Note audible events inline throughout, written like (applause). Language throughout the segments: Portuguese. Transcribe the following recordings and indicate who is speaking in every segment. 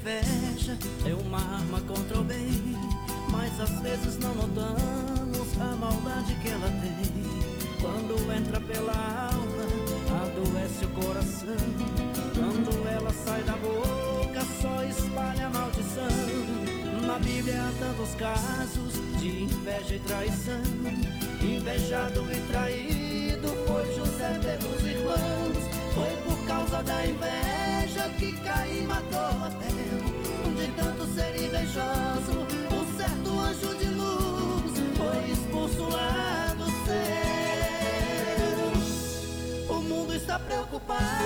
Speaker 1: inveja é uma arma contra o bem, mas às vezes não notamos a maldade que ela tem. Quando entra pela alma, adoece o coração. Quando ela sai da boca, só espalha maldição. Na Bíblia há tantos casos de inveja e traição, invejado e traído preocupar.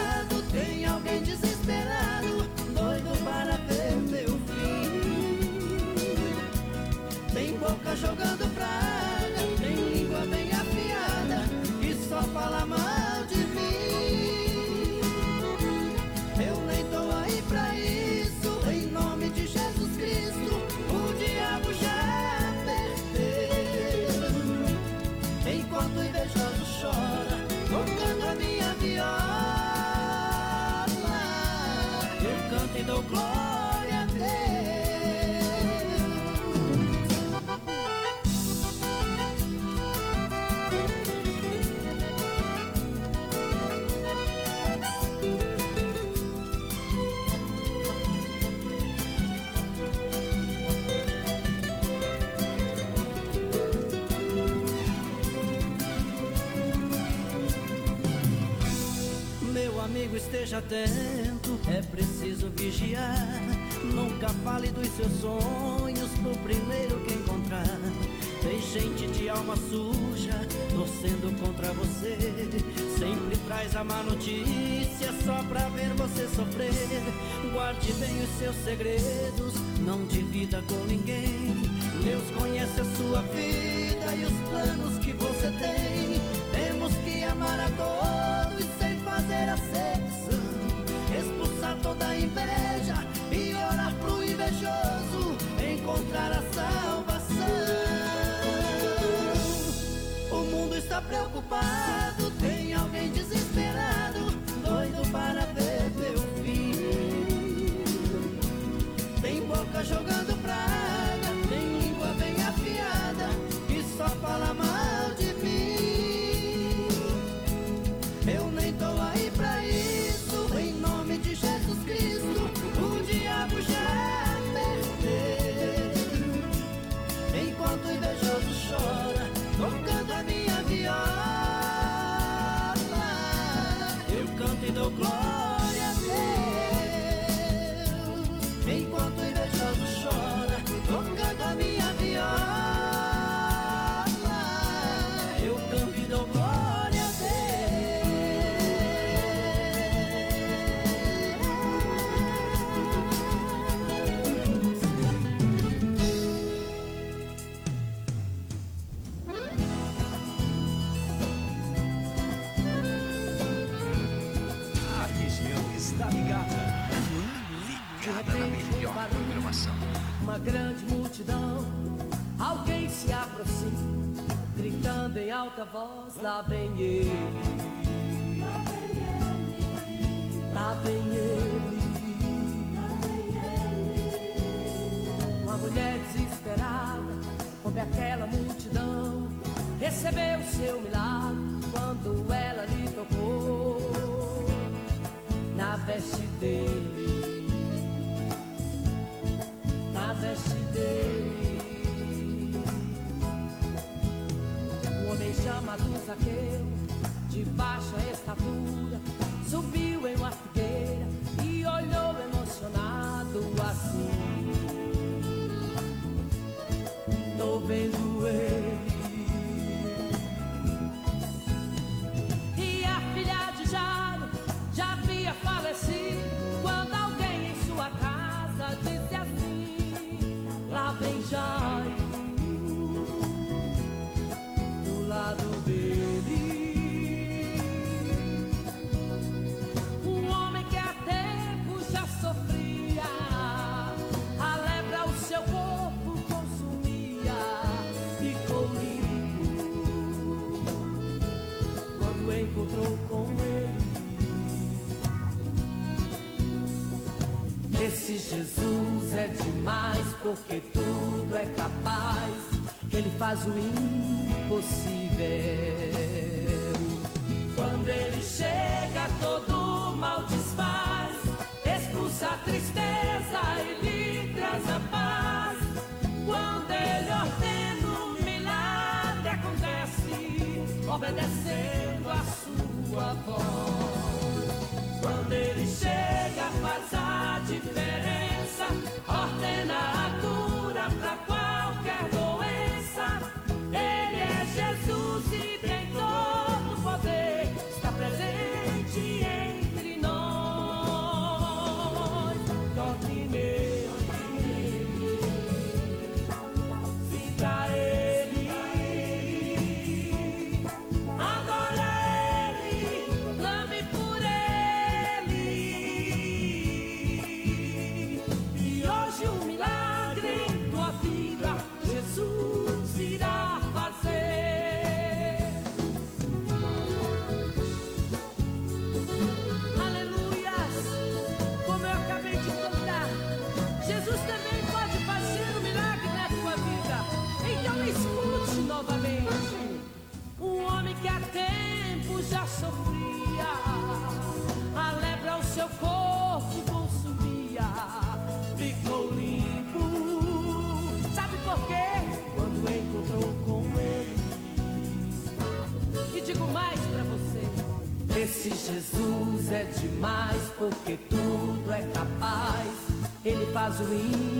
Speaker 1: os seus sonhos pro primeiro que encontrar. Tem gente de alma suja torcendo contra você. Sempre traz a má notícia só pra ver você sofrer. Guarde bem os seus segredos, não divida com ninguém.
Speaker 2: Faz o impossível. Ele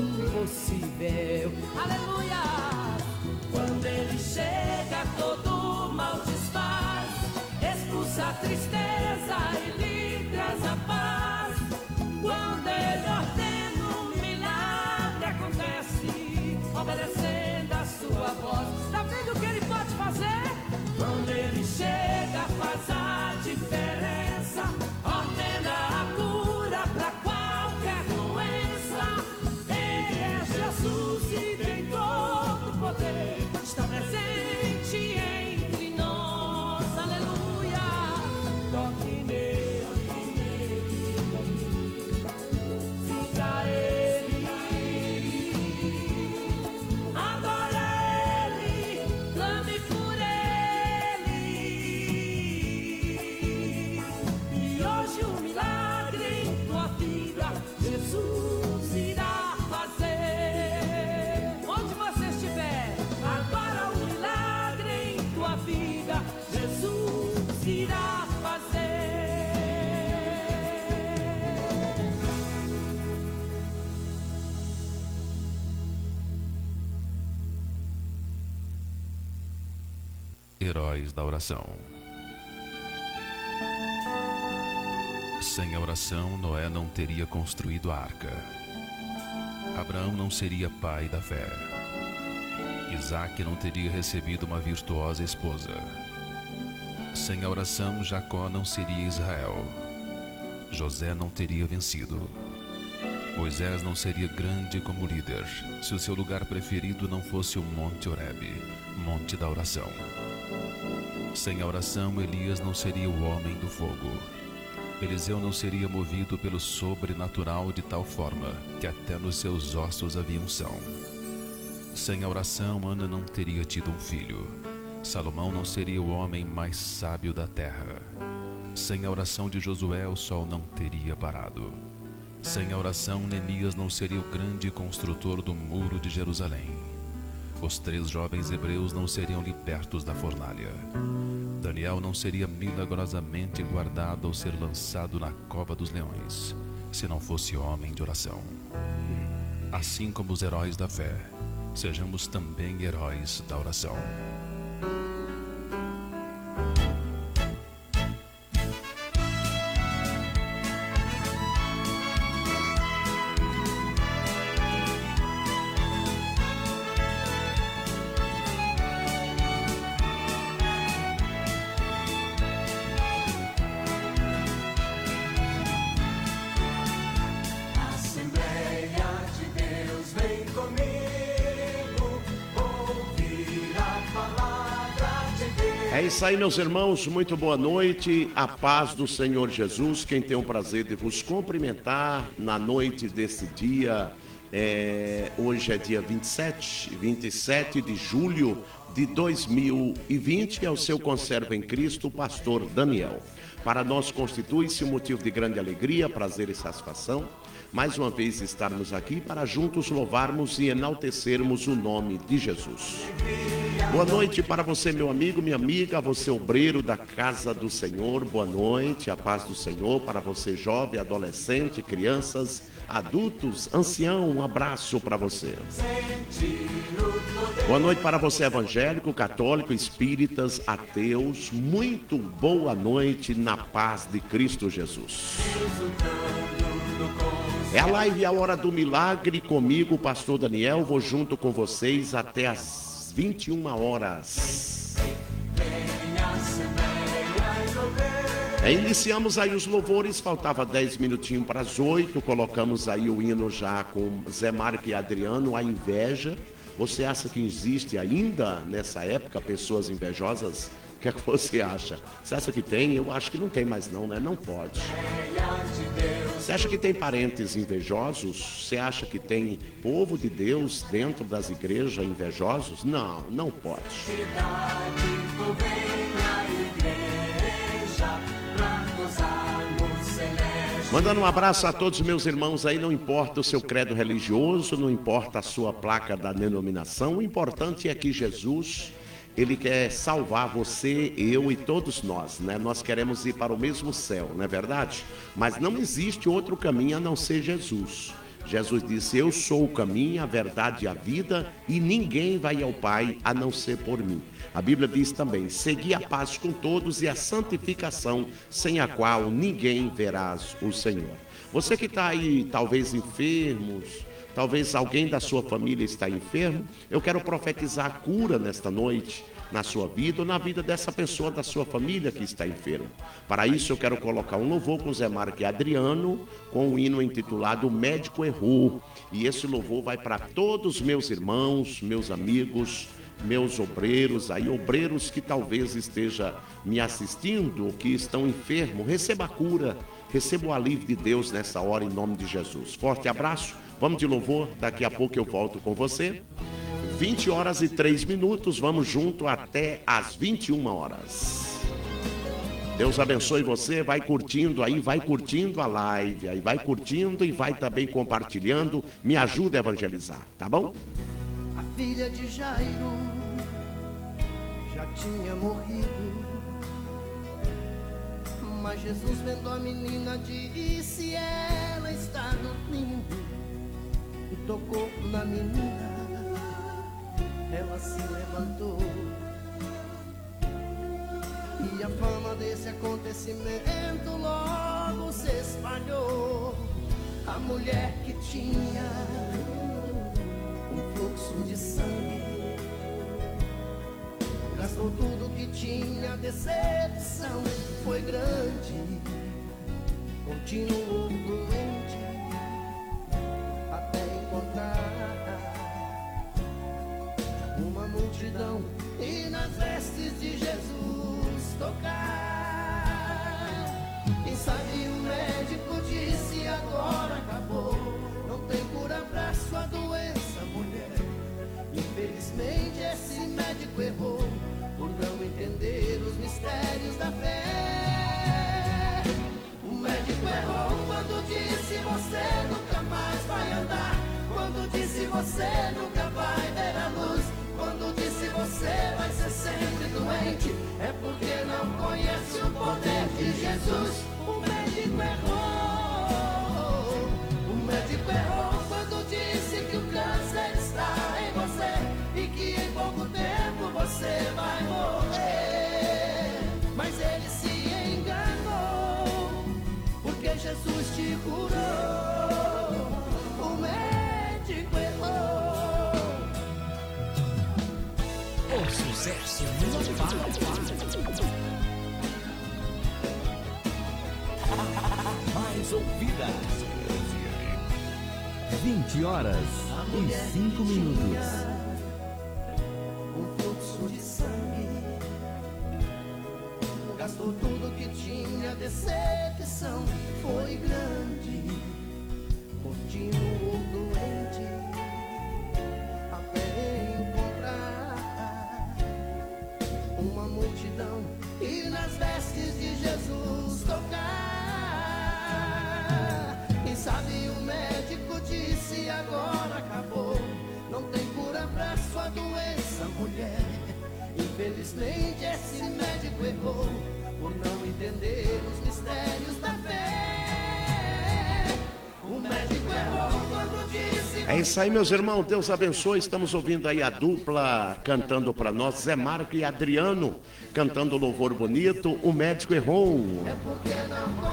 Speaker 3: Heróis da oração. Sem a oração, Noé não teria construído a arca. Abraão não seria pai da fé. Isaac não teria recebido uma virtuosa esposa. Sem a oração, Jacó não seria Israel. José não teria vencido. Moisés não seria grande como líder se o seu lugar preferido não fosse o Monte Horebe, Monte da Oração. Sem a oração, Elias não seria o homem do fogo. Eliseu não seria movido pelo sobrenatural de tal forma que até nos seus ossos havia unção. Sem a oração, Ana não teria tido um filho. Salomão não seria o homem mais sábio da terra. Sem a oração de Josué, o sol não teria parado. Sem a oração, Neemias não seria o grande construtor do muro de Jerusalém. Os três jovens hebreus não seriam libertos da fornalha. Daniel não seria milagrosamente guardado ao ser lançado na cova dos leões, se não fosse homem de oração. Assim como os heróis da fé, sejamos também heróis da oração.
Speaker 4: Isso aí, meus irmãos, muito boa noite, a paz do Senhor Jesus. Quem tem o prazer de vos cumprimentar na noite desse dia, é, hoje é dia 27, 27 de julho de 2020, é o seu conservo em Cristo, pastor Daniel. Para nós constitui-se um motivo de grande alegria, prazer e satisfação mais uma vez estarmos aqui para juntos louvarmos e enaltecermos o nome de Jesus. Boa noite para você, meu amigo, minha amiga, você obreiro da casa do Senhor. Boa noite, a paz do Senhor para você, jovem, adolescente, crianças, adultos, ancião. Um abraço para você. Boa noite para você, evangélico, católico, espíritas, ateus. Muito boa noite na paz de Cristo Jesus. É a live A Hora do Milagre comigo, pastor Daniel. Vou junto com vocês até as 21 horas. É, iniciamos aí os louvores, faltava 10 minutinhos para as 8. Colocamos aí o hino já com Zé Marco e Adriano, a inveja. Você acha que existe ainda nessa época pessoas invejosas? Que é que você acha? Você acha que tem? Eu acho que não tem mais não, né? Não pode. Você acha que tem parentes invejosos? Você acha que tem povo de Deus dentro das igrejas invejosos? Não, não pode. Mandando um abraço a todos os meus irmãos aí, não importa o seu credo religioso, não importa a sua placa da denominação, o importante é que Jesus ele quer salvar você, eu e todos nós, né? Nós queremos ir para o mesmo céu, não é verdade? Mas não existe outro caminho a não ser Jesus. Jesus disse: Eu sou o caminho, a verdade e a vida, e ninguém vai ao Pai a não ser por mim. A Bíblia diz também: Segui a paz com todos e a santificação, sem a qual ninguém verás o Senhor. Você que está aí, talvez enfermos, Talvez alguém da sua família está enfermo. Eu quero profetizar a cura nesta noite na sua vida ou na vida dessa pessoa da sua família que está enfermo. Para isso eu quero colocar um louvor com Zé Marco e Adriano com um hino intitulado O Médico Errou. E esse louvor vai para todos meus irmãos, meus amigos, meus obreiros, aí obreiros que talvez esteja me assistindo, que estão enfermos, receba a cura, receba o alívio de Deus nessa hora em nome de Jesus. Forte abraço. Vamos de louvor, daqui a pouco eu volto com você. 20 horas e 3 minutos, vamos junto até às 21 horas. Deus abençoe você, vai curtindo aí, vai curtindo a live, aí vai curtindo e vai também compartilhando, me ajuda a evangelizar, tá bom?
Speaker 5: A filha de Jairo já tinha morrido. Mas Jesus vendo a menina disse ela está dormindo tocou na menina. Ela se levantou. E a fama desse acontecimento logo se espalhou. A mulher que tinha um fluxo de sangue gastou tudo que tinha, a decepção foi grande. Continuou doente uma multidão e nas vestes de Jesus tocar. Quem sabe o médico disse agora acabou, não tem cura pra sua doença, mulher. Infelizmente esse médico errou por não entender os mistérios da fé. O médico errou quando disse você nunca você nunca vai ver a luz. Quando disse você vai ser sempre doente, é porque não conhece o poder de Jesus.
Speaker 6: Mais ouvida.
Speaker 7: 20 horas e 5 minutos.
Speaker 5: Um fluxo de sangue
Speaker 1: por tudo que tinha, decepção foi grande. Continuou doente Infelizmente esse médico errou por não entender os mistérios da fé.
Speaker 4: É isso aí, meus irmãos. Deus abençoe. Estamos ouvindo aí a dupla cantando para nós, Zé Marco e Adriano, cantando louvor bonito. O médico errou.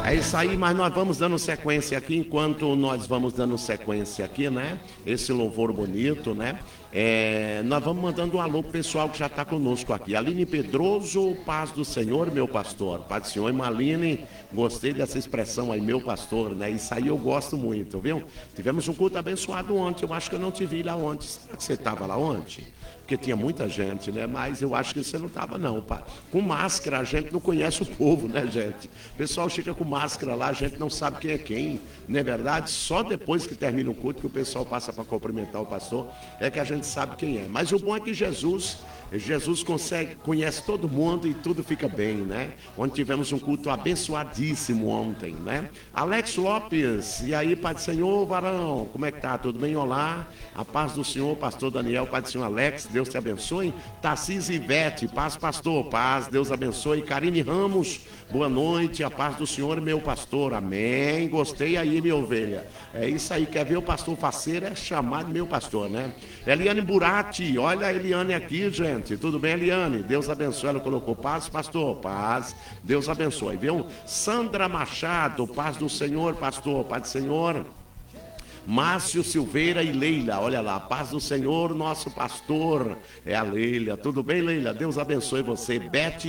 Speaker 4: É isso aí, mas nós vamos dando sequência aqui, enquanto nós vamos dando sequência aqui, né? Esse louvor bonito, né? É, nós vamos mandando um alô pro pessoal que já está conosco aqui. Aline Pedroso, paz do Senhor, meu pastor. Paz do Senhor Maline, gostei dessa expressão aí, meu pastor, né? Isso aí eu gosto muito, viu? Tivemos um culto abençoado ontem, eu acho que eu não te vi lá ontem. Será que você estava lá ontem? Porque tinha muita gente, né? Mas eu acho que você não estava, não. Pá. Com máscara, a gente não conhece o povo, né, gente? O pessoal chega com máscara lá, a gente não sabe quem é quem. Não é verdade? Só depois que termina o culto, que o pessoal passa para cumprimentar o pastor, é que a gente sabe quem é. Mas o bom é que Jesus, Jesus consegue, conhece todo mundo e tudo fica bem, né? Onde tivemos um culto abençoadíssimo ontem, né? Alex Lopes, e aí, Pai do Senhor, varão, como é que tá? Tudo bem? Olá, a paz do Senhor, pastor Daniel, Pai do Senhor Alex, Deus te abençoe. Tarcísio Ivete, paz, pastor, paz, Deus abençoe. Karine Ramos, boa noite, a paz do Senhor, meu pastor, amém. Gostei aí, minha ovelha. É isso aí, quer ver o pastor faceiro? É chamar de meu pastor, né? Eliane Burati, olha a Eliane aqui, gente. Tudo bem, Eliane? Deus abençoe. Ela colocou paz, pastor, paz. Deus abençoe, viu? Sandra Machado, paz do Senhor, pastor, paz do Senhor. Márcio Silveira e Leila, olha lá, paz do Senhor, nosso pastor, é a Leila. Tudo bem, Leila? Deus abençoe você. Beth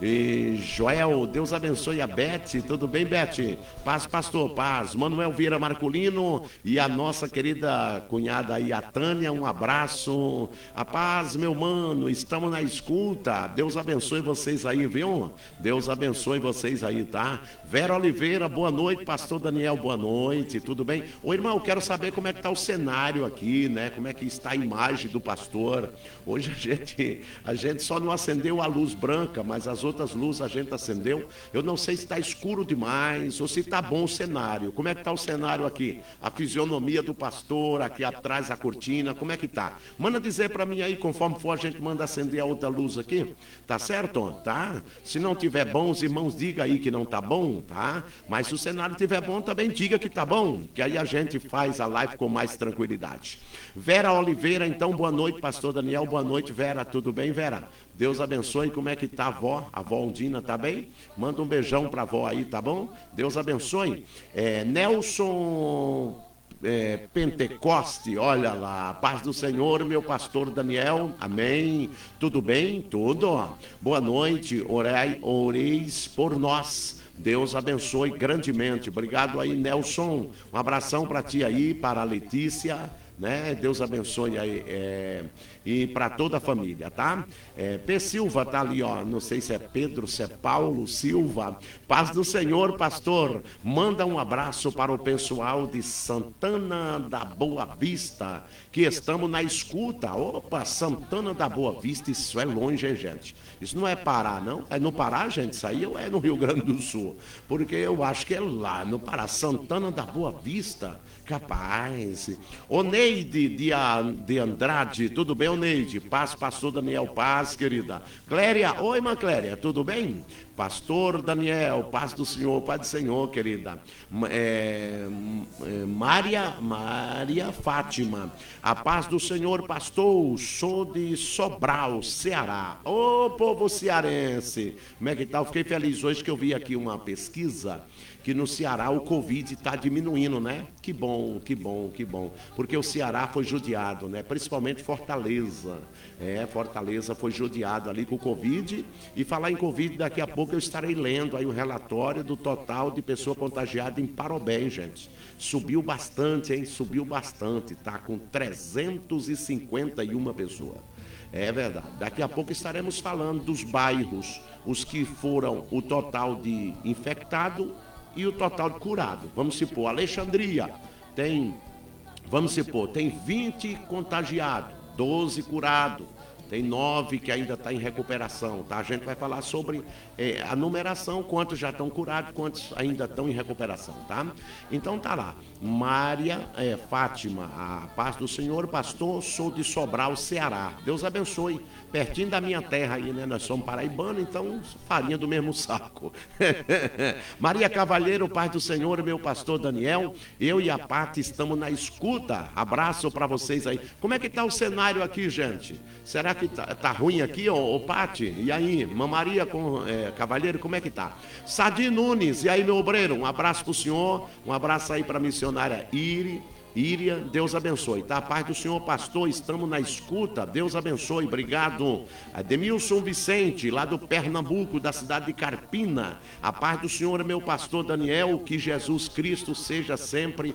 Speaker 4: e Joel, Deus abençoe a Beth. Tudo bem, Beth? Paz, pastor, paz. Manuel Vieira Marculino e a nossa querida cunhada aí, a Tânia, um abraço. A paz, meu mano, estamos na escuta. Deus abençoe vocês aí, viu? Deus abençoe vocês aí, tá? Vera Oliveira, boa noite. Pastor Daniel, boa noite. Tudo bem? Ô, irmão, quero saber como é que está o cenário aqui, né? Como é que está a imagem do pastor. Hoje a gente, a gente só não acendeu a luz branca, mas as outras luzes a gente acendeu. Eu não sei se está escuro demais ou se está bom o cenário. Como é que está o cenário aqui? A fisionomia do pastor, aqui atrás a cortina, como é que está? Manda dizer para mim aí, conforme for, a gente manda acender a outra luz aqui. Tá certo? Tá? Se não tiver bom, os irmãos, diga aí que não tá bom, tá? Mas se o cenário tiver bom, também diga que tá bom, que aí a gente faz a live com mais tranquilidade. Vera Oliveira, então, boa noite, pastor Daniel, boa noite, Vera, tudo bem, Vera? Deus abençoe, como é que tá a avó? A avó Undina tá bem? Manda um beijão pra avó aí, tá bom? Deus abençoe. É, Nelson é, Pentecoste, olha lá, paz do Senhor, meu pastor Daniel, amém. Tudo bem? Tudo. Boa noite, orei, oreis por nós. Deus abençoe grandemente. Obrigado aí, Nelson. Um abração para ti aí, para a Letícia, né? Deus abençoe aí. É, e para toda a família, tá? É, P. Silva tá ali, ó. Não sei se é Pedro, se é Paulo Silva. Paz do Senhor, pastor. Manda um abraço para o pessoal de Santana da Boa Vista, que estamos na escuta. Opa, Santana da Boa Vista, isso é longe, hein, gente? Isso não é Pará, não? É no Pará, gente? Aí ou é no Rio Grande do Sul? Porque eu acho que é lá, no Pará. Santana da Boa Vista. Capaz. Ô Neide de, de Andrade, tudo bem, ô Neide? Paz, pastor Daniel Paz, querida. Cléria, oi, irmã Cléria, tudo bem? Pastor Daniel, paz do Senhor, paz do Senhor, querida. É, é, Maria, Maria Fátima, a paz do Senhor, pastor, sou de Sobral, Ceará. Ô, povo cearense, como é que tá? Eu fiquei feliz hoje que eu vi aqui uma pesquisa que no Ceará o Covid está diminuindo, né? Que bom, que bom, que bom. Porque o Ceará foi judiado, né? Principalmente Fortaleza. É, Fortaleza foi judiado ali com o Covid. E falar em Covid, daqui a pouco eu estarei lendo aí o relatório do total de pessoa contagiada em Parobé, gente. Subiu bastante, hein? Subiu bastante, tá? Com 351 pessoas. É verdade. Daqui a pouco estaremos falando dos bairros, os que foram o total de infectado e o total de curado. Vamos supor, Alexandria tem, vamos supor, tem 20 contagiados, 12 curados. Tem nove que ainda está em recuperação, tá? A gente vai falar sobre é, a numeração, quantos já estão curados, quantos ainda estão em recuperação, tá? Então tá lá. Maria é, Fátima, a paz do Senhor, pastor, sou de Sobral, Ceará. Deus abençoe pertinho da minha terra aí, né? Nós somos paraibanos, então farinha do mesmo saco. (laughs) Maria Cavalheiro, Pai do Senhor, meu pastor Daniel, eu e a Pati estamos na escuta. Abraço para vocês aí. Como é que tá o cenário aqui, gente? Será que tá, tá ruim aqui, ô, ô Pati? E aí, Maria com, é, Cavalheiro, como é que tá? Sadi Nunes, e aí, meu obreiro? Um abraço pro senhor, um abraço aí pra missionária Iri. Íria, Deus abençoe, tá? A paz do Senhor, pastor, estamos na escuta, Deus abençoe, obrigado. Ademilson Vicente, lá do Pernambuco, da cidade de Carpina, a paz do Senhor, meu pastor Daniel, que Jesus Cristo seja sempre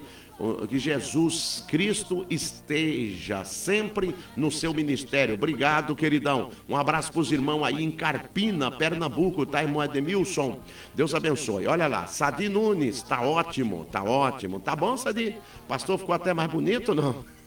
Speaker 4: que Jesus Cristo esteja sempre no seu ministério. Obrigado, queridão. Um abraço para os irmãos aí em Carpina, Pernambuco, tá, irmão Edmilson? Deus abençoe. Olha lá, Sadi Nunes, tá ótimo, tá ótimo. Tá bom, Sadi? Pastor ficou até mais bonito, não?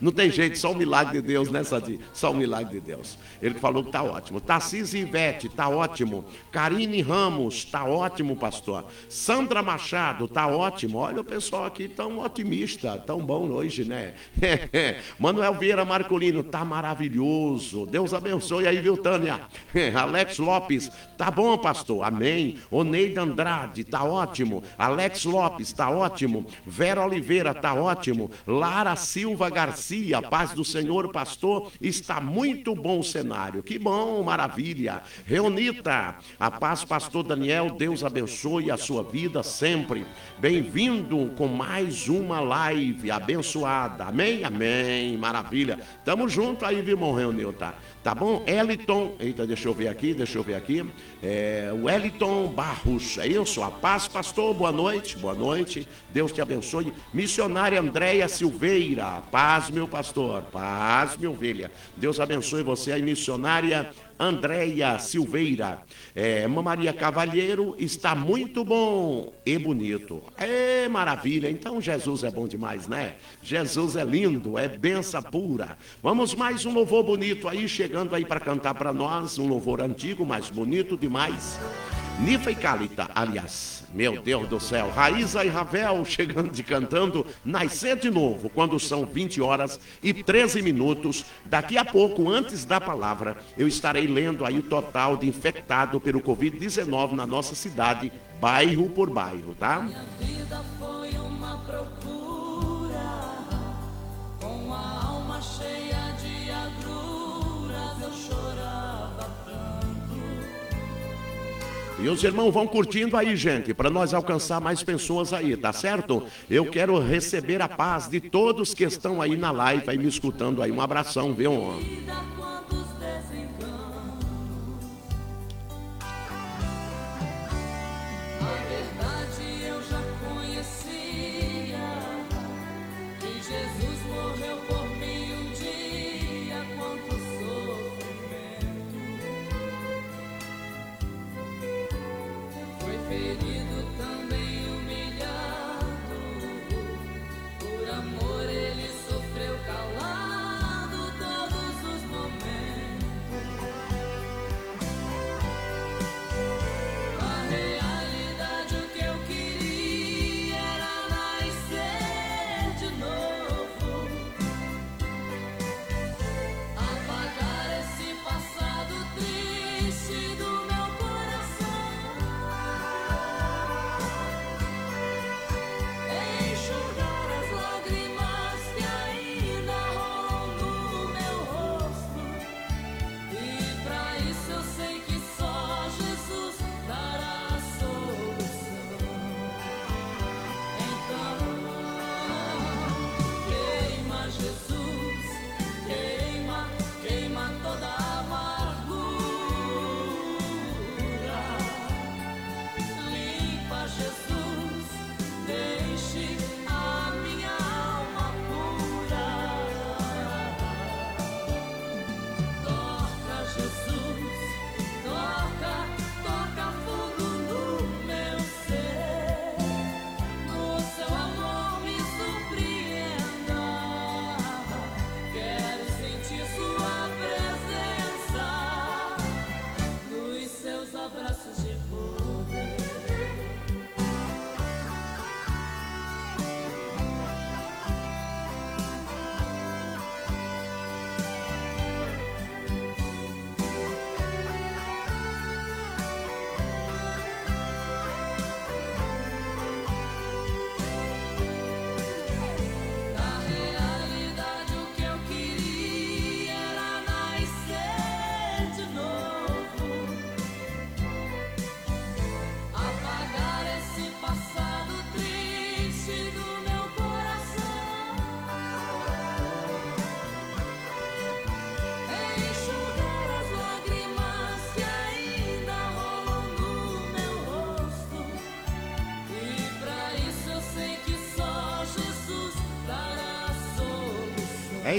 Speaker 4: Não tem jeito, só o milagre de Deus, né, Sadi? Só o milagre de Deus. Ele falou que tá ótimo. Tarcísio Ivete, tá ótimo. Karine Ramos, tá ótimo, pastor. Sandra Machado, tá ótimo. Olha o pessoal aqui tão otimista, tão bom hoje, né? (laughs) Manuel Vieira Marcolino, tá maravilhoso. Deus abençoe aí, viu, Tânia? (laughs) Alex Lopes, tá bom, pastor. Amém. Oneida Andrade, tá ótimo. Alex Lopes, tá ótimo. Vera Oliveira, tá ótimo. Lara Silva, Silva Garcia, paz do Senhor, pastor, está muito bom o cenário. Que bom, maravilha. Reunita, a paz, pastor Daniel, Deus abençoe a sua vida sempre. Bem-vindo com mais uma live abençoada. Amém? Amém. Maravilha. Tamo junto aí, viu, irmão Reunilta? Tá bom? Eliton, eita, deixa eu ver aqui, deixa eu ver aqui. É, Eliton Barros, é isso? A paz, pastor, boa noite, boa noite. Deus te abençoe. Missionária Andréia Silveira, paz, meu pastor, paz, minha ovelha. Deus abençoe você aí, missionária Andréia Silveira. É, Maria Cavalheiro está muito bom e bonito. É maravilha. Então Jesus é bom demais, né? Jesus é lindo, é benção pura. Vamos mais um louvor bonito aí, chegando aí para cantar para nós. Um louvor antigo, mas bonito demais. Nifa e Calita, aliás. Meu Deus do céu, Raíza e Ravel chegando de cantando Nascer de novo, quando são 20 horas e 13 minutos. Daqui a pouco, antes da palavra, eu estarei lendo aí o total de infectado pelo Covid-19 na nossa cidade, bairro por bairro, tá? Minha vida foi uma procura, E os irmãos vão curtindo aí, gente, para nós alcançar mais pessoas aí, tá certo? Eu quero receber a paz de todos que estão aí na live, aí me escutando aí. Um abração, viu?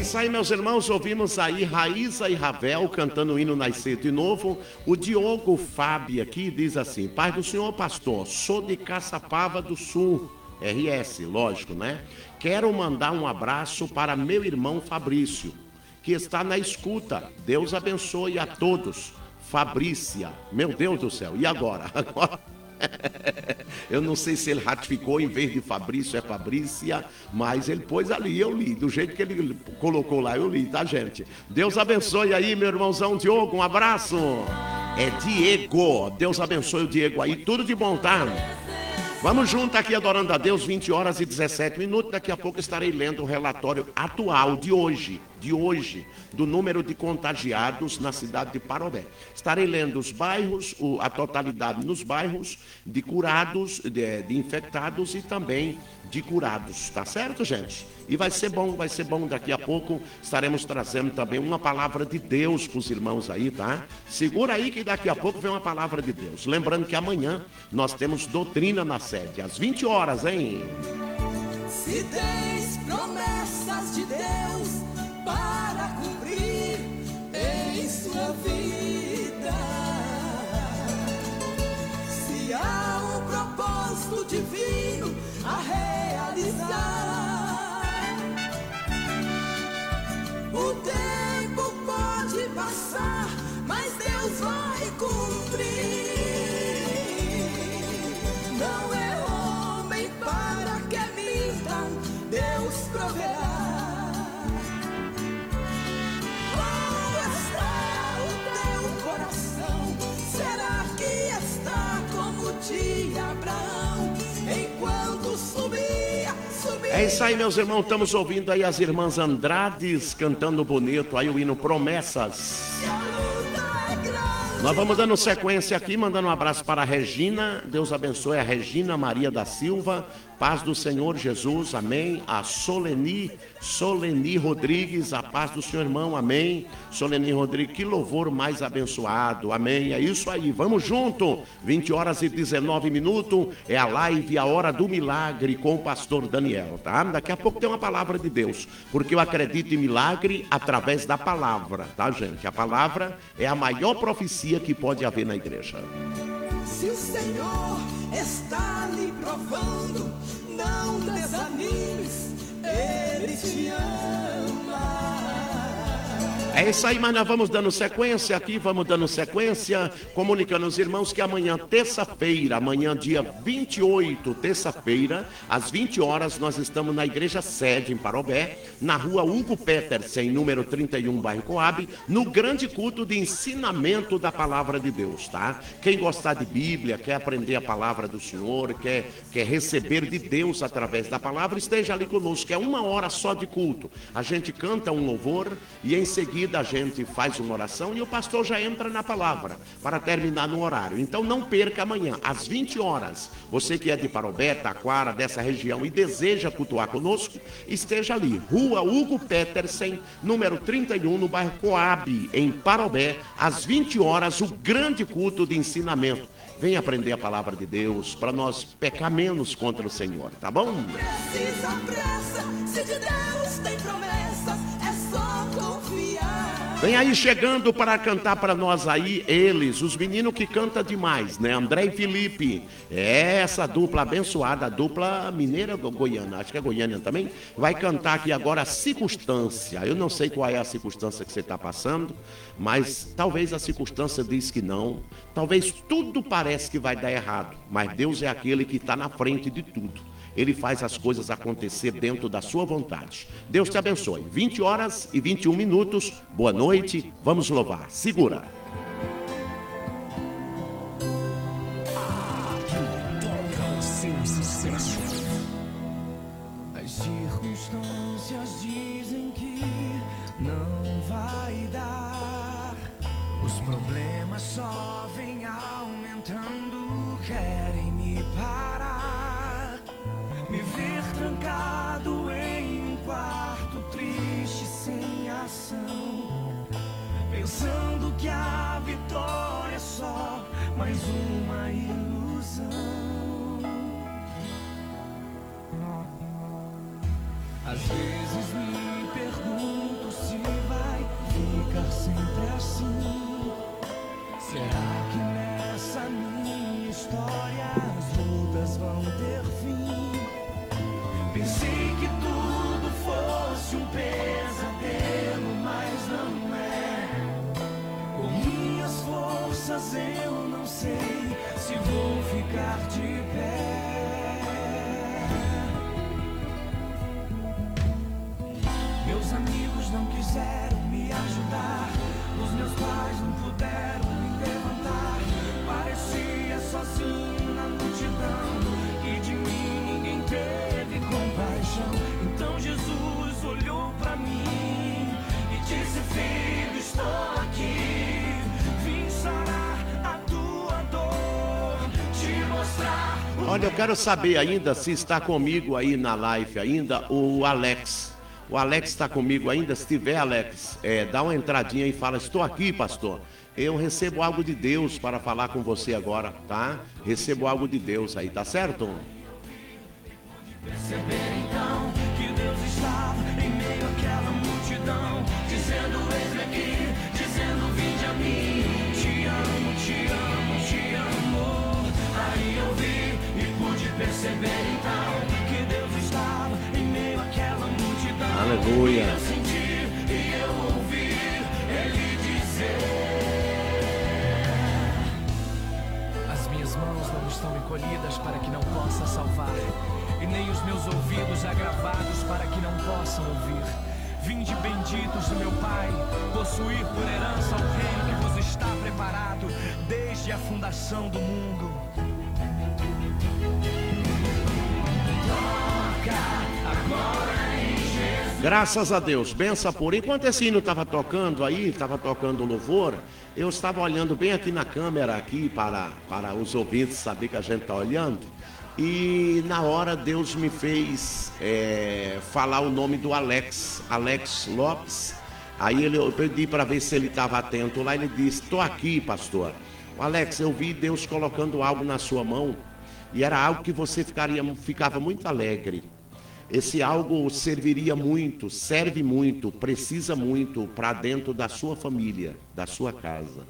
Speaker 4: Isso aí, meus irmãos. Ouvimos aí Raíza e Ravel cantando o hino Nascer de Novo. O Diogo Fábio aqui diz assim: Pai do Senhor, pastor, sou de Caçapava do Sul. RS, lógico, né? Quero mandar um abraço para meu irmão Fabrício, que está na escuta. Deus abençoe a todos. Fabrícia, meu Deus do céu, e agora? (laughs) Agora. Eu não sei se ele ratificou em vez de Fabrício é Fabrícia, mas ele pôs ali, eu li, do jeito que ele colocou lá, eu li, tá, gente? Deus abençoe aí, meu irmãozão Diogo, um abraço. É Diego, Deus abençoe o Diego aí, tudo de bom, tá? Vamos junto aqui adorando a Deus, 20 horas e 17 minutos. Daqui a pouco estarei lendo o relatório atual de hoje, de hoje, do número de contagiados na cidade de Parobé. Estarei lendo os bairros, a totalidade nos bairros de curados, de, de infectados e também de curados. Tá certo, gente? E vai ser bom, vai ser bom. Daqui a pouco estaremos trazendo também uma palavra de Deus para os irmãos aí, tá? Segura aí que daqui a pouco vem uma palavra de Deus. Lembrando que amanhã nós temos doutrina na sede, às 20 horas, hein?
Speaker 2: Se Deus para
Speaker 4: isso aí, meus irmãos. Estamos ouvindo aí as irmãs Andrades cantando bonito aí o hino Promessas. Nós vamos dando sequência aqui, mandando um abraço para a Regina. Deus abençoe a Regina Maria da Silva. Paz do Senhor Jesus, amém. A Soleni, Soleni Rodrigues, a paz do Senhor irmão, amém. Soleni Rodrigues, que louvor mais abençoado, amém. É isso aí, vamos junto. 20 horas e 19 minutos, é a live, a hora do milagre com o pastor Daniel, tá? Daqui a pouco tem uma palavra de Deus, porque eu acredito em milagre através da palavra, tá, gente? A palavra é a maior profecia que pode haver na igreja.
Speaker 2: Se o Senhor está lhe provando, não desanimes, Ele te ama.
Speaker 4: É isso aí, mas nós vamos dando sequência aqui, vamos dando sequência, comunicando aos irmãos que amanhã, terça-feira, amanhã, dia 28, terça-feira, às 20 horas, nós estamos na igreja sede em Parobé, na rua Hugo Petersen, número 31, bairro Coab, no grande culto de ensinamento da palavra de Deus, tá? Quem gostar de Bíblia, quer aprender a palavra do Senhor, quer, quer receber de Deus através da palavra, esteja ali conosco, é uma hora só de culto. A gente canta um louvor e em seguida a gente faz uma oração e o pastor já entra na palavra para terminar no horário. Então não perca amanhã, às 20 horas. Você que é de Parobé, Taquara, dessa região e deseja cultuar conosco, esteja ali, Rua Hugo Petersen, número 31, no bairro Coab, em Parobé, às 20 horas, o grande culto de ensinamento. Vem aprender a palavra de Deus para nós pecar menos contra o Senhor, tá bom?
Speaker 2: Precisa pressa, se de Deus tem promessas.
Speaker 4: Vem aí chegando para cantar para nós aí, eles, os meninos que canta demais, né? André e Felipe. É essa dupla abençoada, a dupla mineira goiana, acho que é goiânia também, vai cantar aqui agora a circunstância. Eu não sei qual é a circunstância que você está passando, mas talvez a circunstância diz que não. Talvez tudo parece que vai dar errado, mas Deus é aquele que está na frente de tudo. Ele faz as coisas acontecer dentro da sua vontade. Deus te abençoe. 20 horas e 21 minutos. Boa noite. Vamos louvar. Segura.
Speaker 1: Mais uma ilusão. Às vezes me pergunto
Speaker 8: se vai ficar sempre assim? Será que nessa minha história as lutas vão ter fim? Pensei que tudo fosse um pesadelo, mas não é. Com minhas forças eu sei se vou ficar de pé. Meus amigos não quiseram me ajudar, os meus pais não puderam me levantar. Parecia sozinho na multidão e de mim ninguém teve compaixão. Então Jesus olhou pra mim e disse: Filho, estou
Speaker 4: Olha, eu quero saber ainda se está comigo aí na live ainda o Alex. O Alex está comigo ainda? Se tiver, Alex, é, dá uma entradinha e fala: Estou aqui, pastor. Eu recebo algo de Deus para falar com você agora, tá? Recebo algo de Deus aí, tá certo? Aleluia.
Speaker 8: As minhas mãos não estão encolhidas para que não possa salvar, e nem os meus ouvidos agravados para que não possam ouvir. Vinde benditos do meu Pai, possuir por herança o reino que vos está preparado desde a fundação do mundo.
Speaker 4: Graças a Deus, benção por. Enquanto esse hino estava tocando aí, estava tocando louvor, eu estava olhando bem aqui na câmera aqui para, para os ouvintes saber que a gente está olhando. E na hora Deus me fez é, falar o nome do Alex, Alex Lopes. Aí ele, eu pedi para ver se ele estava atento lá. Ele disse: Estou aqui, pastor. Alex, eu vi Deus colocando algo na sua mão e era algo que você ficaria, ficava muito alegre. Esse algo serviria muito, serve muito, precisa muito para dentro da sua família, da sua casa,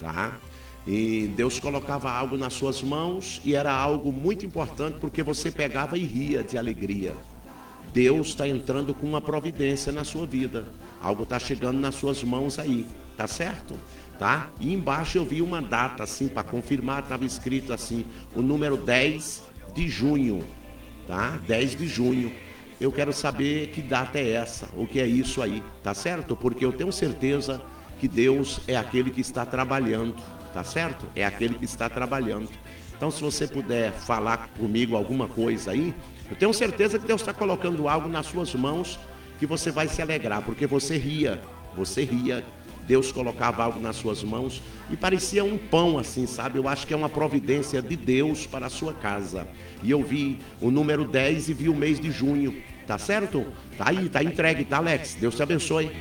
Speaker 4: tá? E Deus colocava algo nas suas mãos e era algo muito importante porque você pegava e ria de alegria. Deus está entrando com uma providência na sua vida. Algo está chegando nas suas mãos aí, tá certo? Tá? E embaixo eu vi uma data assim para confirmar, estava escrito assim, o número 10 de junho, tá? 10 de junho. Eu quero saber que data é essa, o que é isso aí, tá certo? Porque eu tenho certeza que Deus é aquele que está trabalhando, tá certo? É aquele que está trabalhando. Então, se você puder falar comigo alguma coisa aí, eu tenho certeza que Deus está colocando algo nas suas mãos que você vai se alegrar, porque você ria, você ria. Deus colocava algo nas suas mãos e parecia um pão assim, sabe? Eu acho que é uma providência de Deus para a sua casa. E eu vi o número 10 e vi o mês de junho, tá certo? Tá aí, tá entregue, tá, Alex? Deus te abençoe.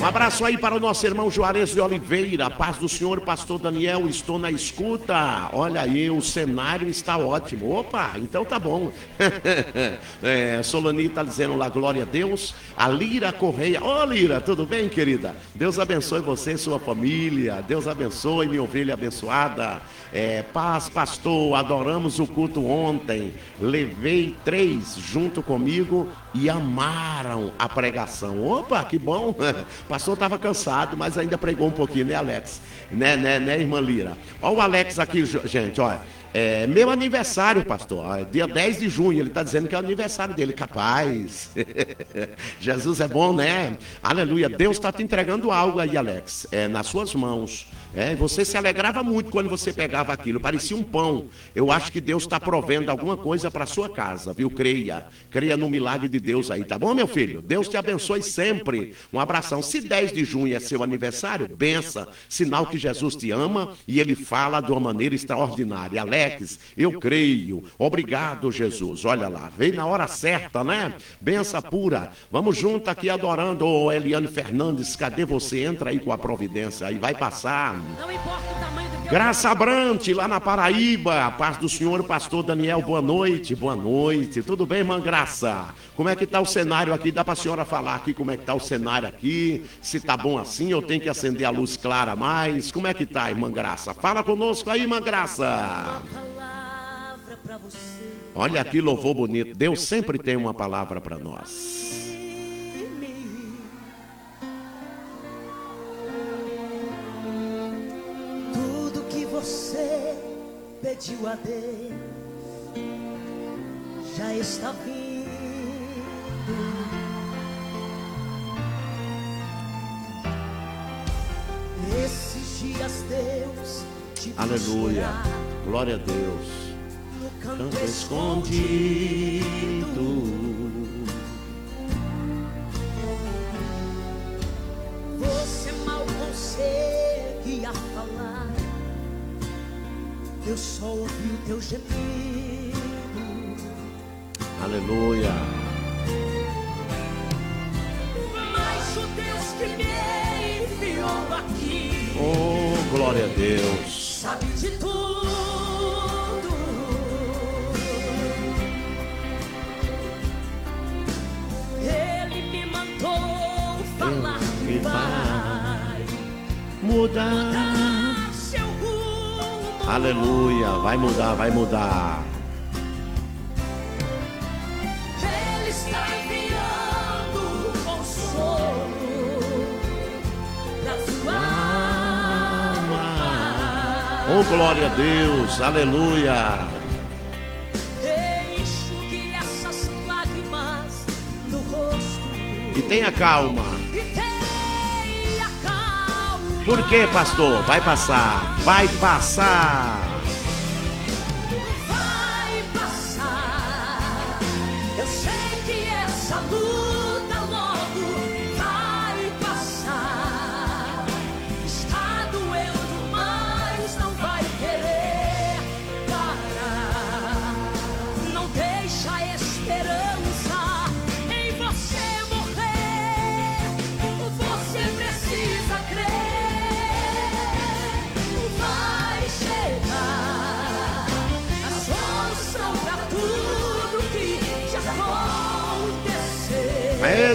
Speaker 4: Um abraço aí para o nosso irmão Juarez de Oliveira. Paz do Senhor, pastor Daniel, estou na escuta. Olha aí, o cenário está ótimo. Opa, então tá bom. (laughs) é, Solani está dizendo lá, glória a Deus. A Lira Correia. Ô Lira, tudo bem, querida? Deus abençoe você e sua família. Deus abençoe minha ovelha abençoada. É, paz, pastor, adoramos o culto ontem. Levei três junto comigo e amaram a pregação. Opa, que bom! O (laughs) pastor estava cansado, mas ainda pregou um pouquinho, né, Alex? Né, né, né, irmã Lira? Olha o Alex aqui, gente, olha. É meu aniversário, pastor. ó, Dia 10 de junho, ele está dizendo que é o aniversário dele. Capaz. (laughs) Jesus é bom, né? Aleluia. Deus está te entregando algo aí, Alex. É, nas suas mãos. É, você se alegrava muito quando você pegava aquilo, parecia um pão. Eu acho que Deus está provendo alguma coisa para sua casa, viu? Creia, creia no milagre de Deus aí, tá bom, meu filho? Deus te abençoe sempre. Um abração. Se 10 de junho é seu aniversário, bença, sinal que Jesus te ama e ele fala de uma maneira extraordinária. Alex, eu creio. Obrigado, Jesus. Olha lá, veio na hora certa, né? Bença pura. Vamos junto aqui adorando. Ô, Eliane Fernandes, cadê você? Entra aí com a providência aí, vai passar. Graça Brante, lá na Paraíba. A paz do senhor, pastor Daniel. Boa noite, boa noite. Tudo bem, irmã Graça? Como é que tá o cenário aqui? Dá pra senhora falar aqui como é que tá o cenário aqui? Se tá bom assim ou tem que acender a luz clara mais? Como é que tá, irmã Graça? Fala conosco aí, irmã Graça. Olha que louvor bonito. Deus sempre tem uma palavra para nós.
Speaker 9: Pediu a Deus já está vindo. Esses dias Deus te
Speaker 4: Aleluia. Glória a Deus.
Speaker 9: no canto
Speaker 4: Canto
Speaker 9: escondido.
Speaker 4: escondido.
Speaker 9: Você mal conseguia Eu só ouvi o teu gemido.
Speaker 4: Aleluia.
Speaker 9: Mas o Deus que me enviou aqui
Speaker 4: Oh, glória a Deus.
Speaker 9: sabe de tudo. Ele me mandou falar que vai
Speaker 4: Mudar.
Speaker 9: dar seu rumo.
Speaker 4: Aleluia. Vai mudar, vai mudar.
Speaker 9: Ele está enviando consolo pra sua alma.
Speaker 4: Oh, glória a Deus. Aleluia.
Speaker 9: Enxugue essas lágrimas no rosto
Speaker 4: E tenha calma. Por quê, pastor? Vai passar. Vai passar.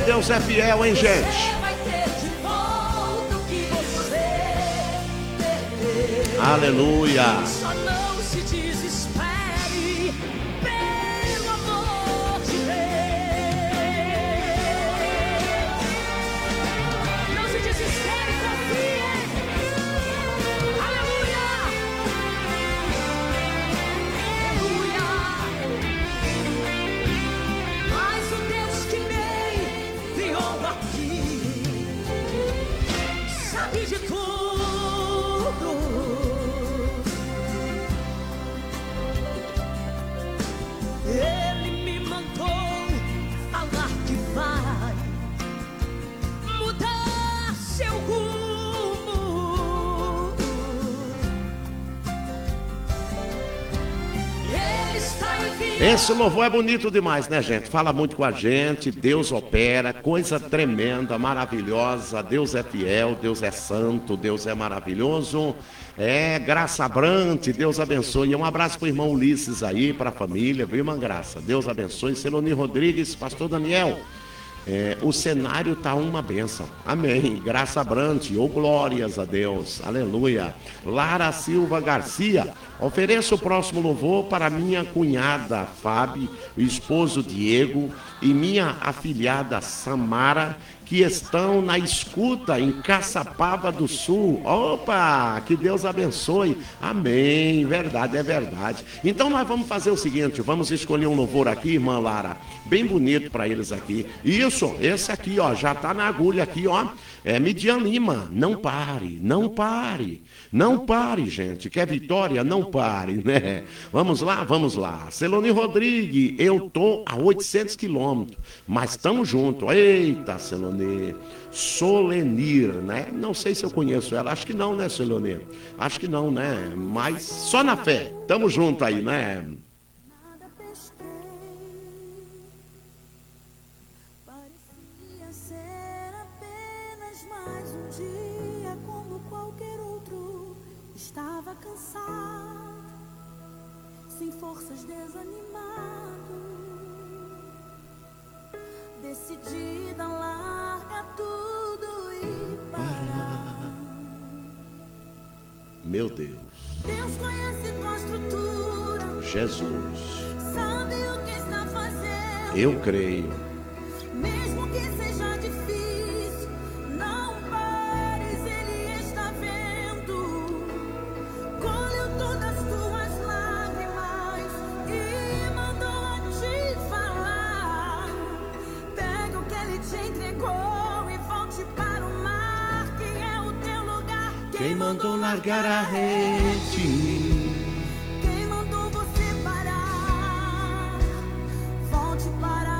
Speaker 4: Deus é fiel, hein, gente?
Speaker 9: Você
Speaker 4: Esse louvor é bonito demais, né, gente? Fala muito com a gente. Deus opera, coisa tremenda, maravilhosa. Deus é fiel, Deus é santo, Deus é maravilhoso. É, Graça Brante, Deus abençoe. E um abraço pro irmão Ulisses aí, pra família, viu, irmã Graça? Deus abençoe. Celoni Rodrigues, Pastor Daniel. É, o cenário está uma bênção. Amém. Graça Brante, ou glórias a Deus. Aleluia. Lara Silva Garcia. Ofereço o próximo louvor para minha cunhada Fábio, o esposo Diego e minha afilhada Samara, que estão na escuta em Caçapava do Sul. Opa, que Deus abençoe. Amém. Verdade, é verdade. Então nós vamos fazer o seguinte, vamos escolher um louvor aqui, irmã Lara, bem bonito para eles aqui. Isso, esse aqui, ó, já tá na agulha aqui, ó. É Midian Lima. Não pare, não pare. Não pare, gente. Quer vitória? Não pare, né? Vamos lá, vamos lá. Celoni Rodrigues, eu tô a 800 quilômetros, mas estamos juntos. Eita, Celoni. Solenir, né? Não sei se eu conheço ela. Acho que não, né, Celoni? Acho que não, né? Mas só na fé. Tamo junto aí, né?
Speaker 10: Decidida a largar tudo e parar.
Speaker 4: Meu Deus.
Speaker 10: Deus conhece tua estrutura,
Speaker 4: Jesus.
Speaker 10: sabe o que está fazendo.
Speaker 4: Eu creio.
Speaker 10: Mesmo que seja difícil, não pares, Ele está vendo. Colheu todas te entregou e volte para o mar, que é o teu lugar.
Speaker 4: Quem mandou largar a rede?
Speaker 10: Quem mandou você parar? Volte para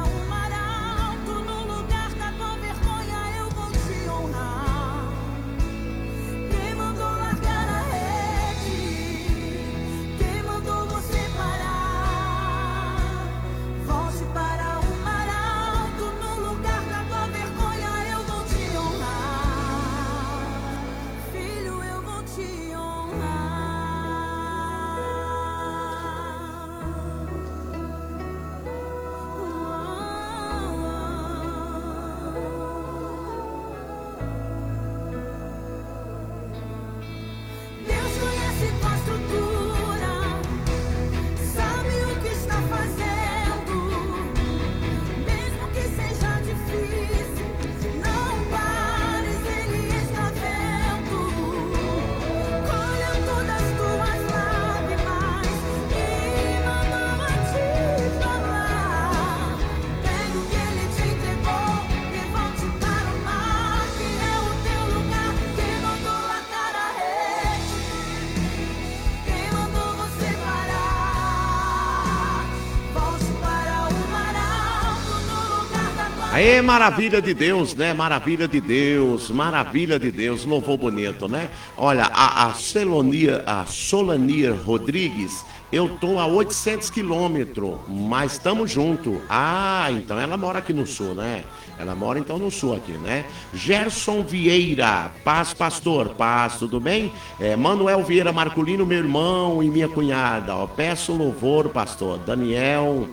Speaker 4: Aê, maravilha de Deus, né? Maravilha de Deus, maravilha de Deus, louvor bonito, né? Olha, a, a Celonia, a Solania Rodrigues, eu tô a 800 quilômetros, mas estamos junto. Ah, então ela mora aqui no sul, né? Ela mora então no sul aqui, né? Gerson Vieira, paz, pastor, paz, tudo bem? É, Manuel Vieira Marculino, meu irmão e minha cunhada, ó, peço louvor, pastor. Daniel,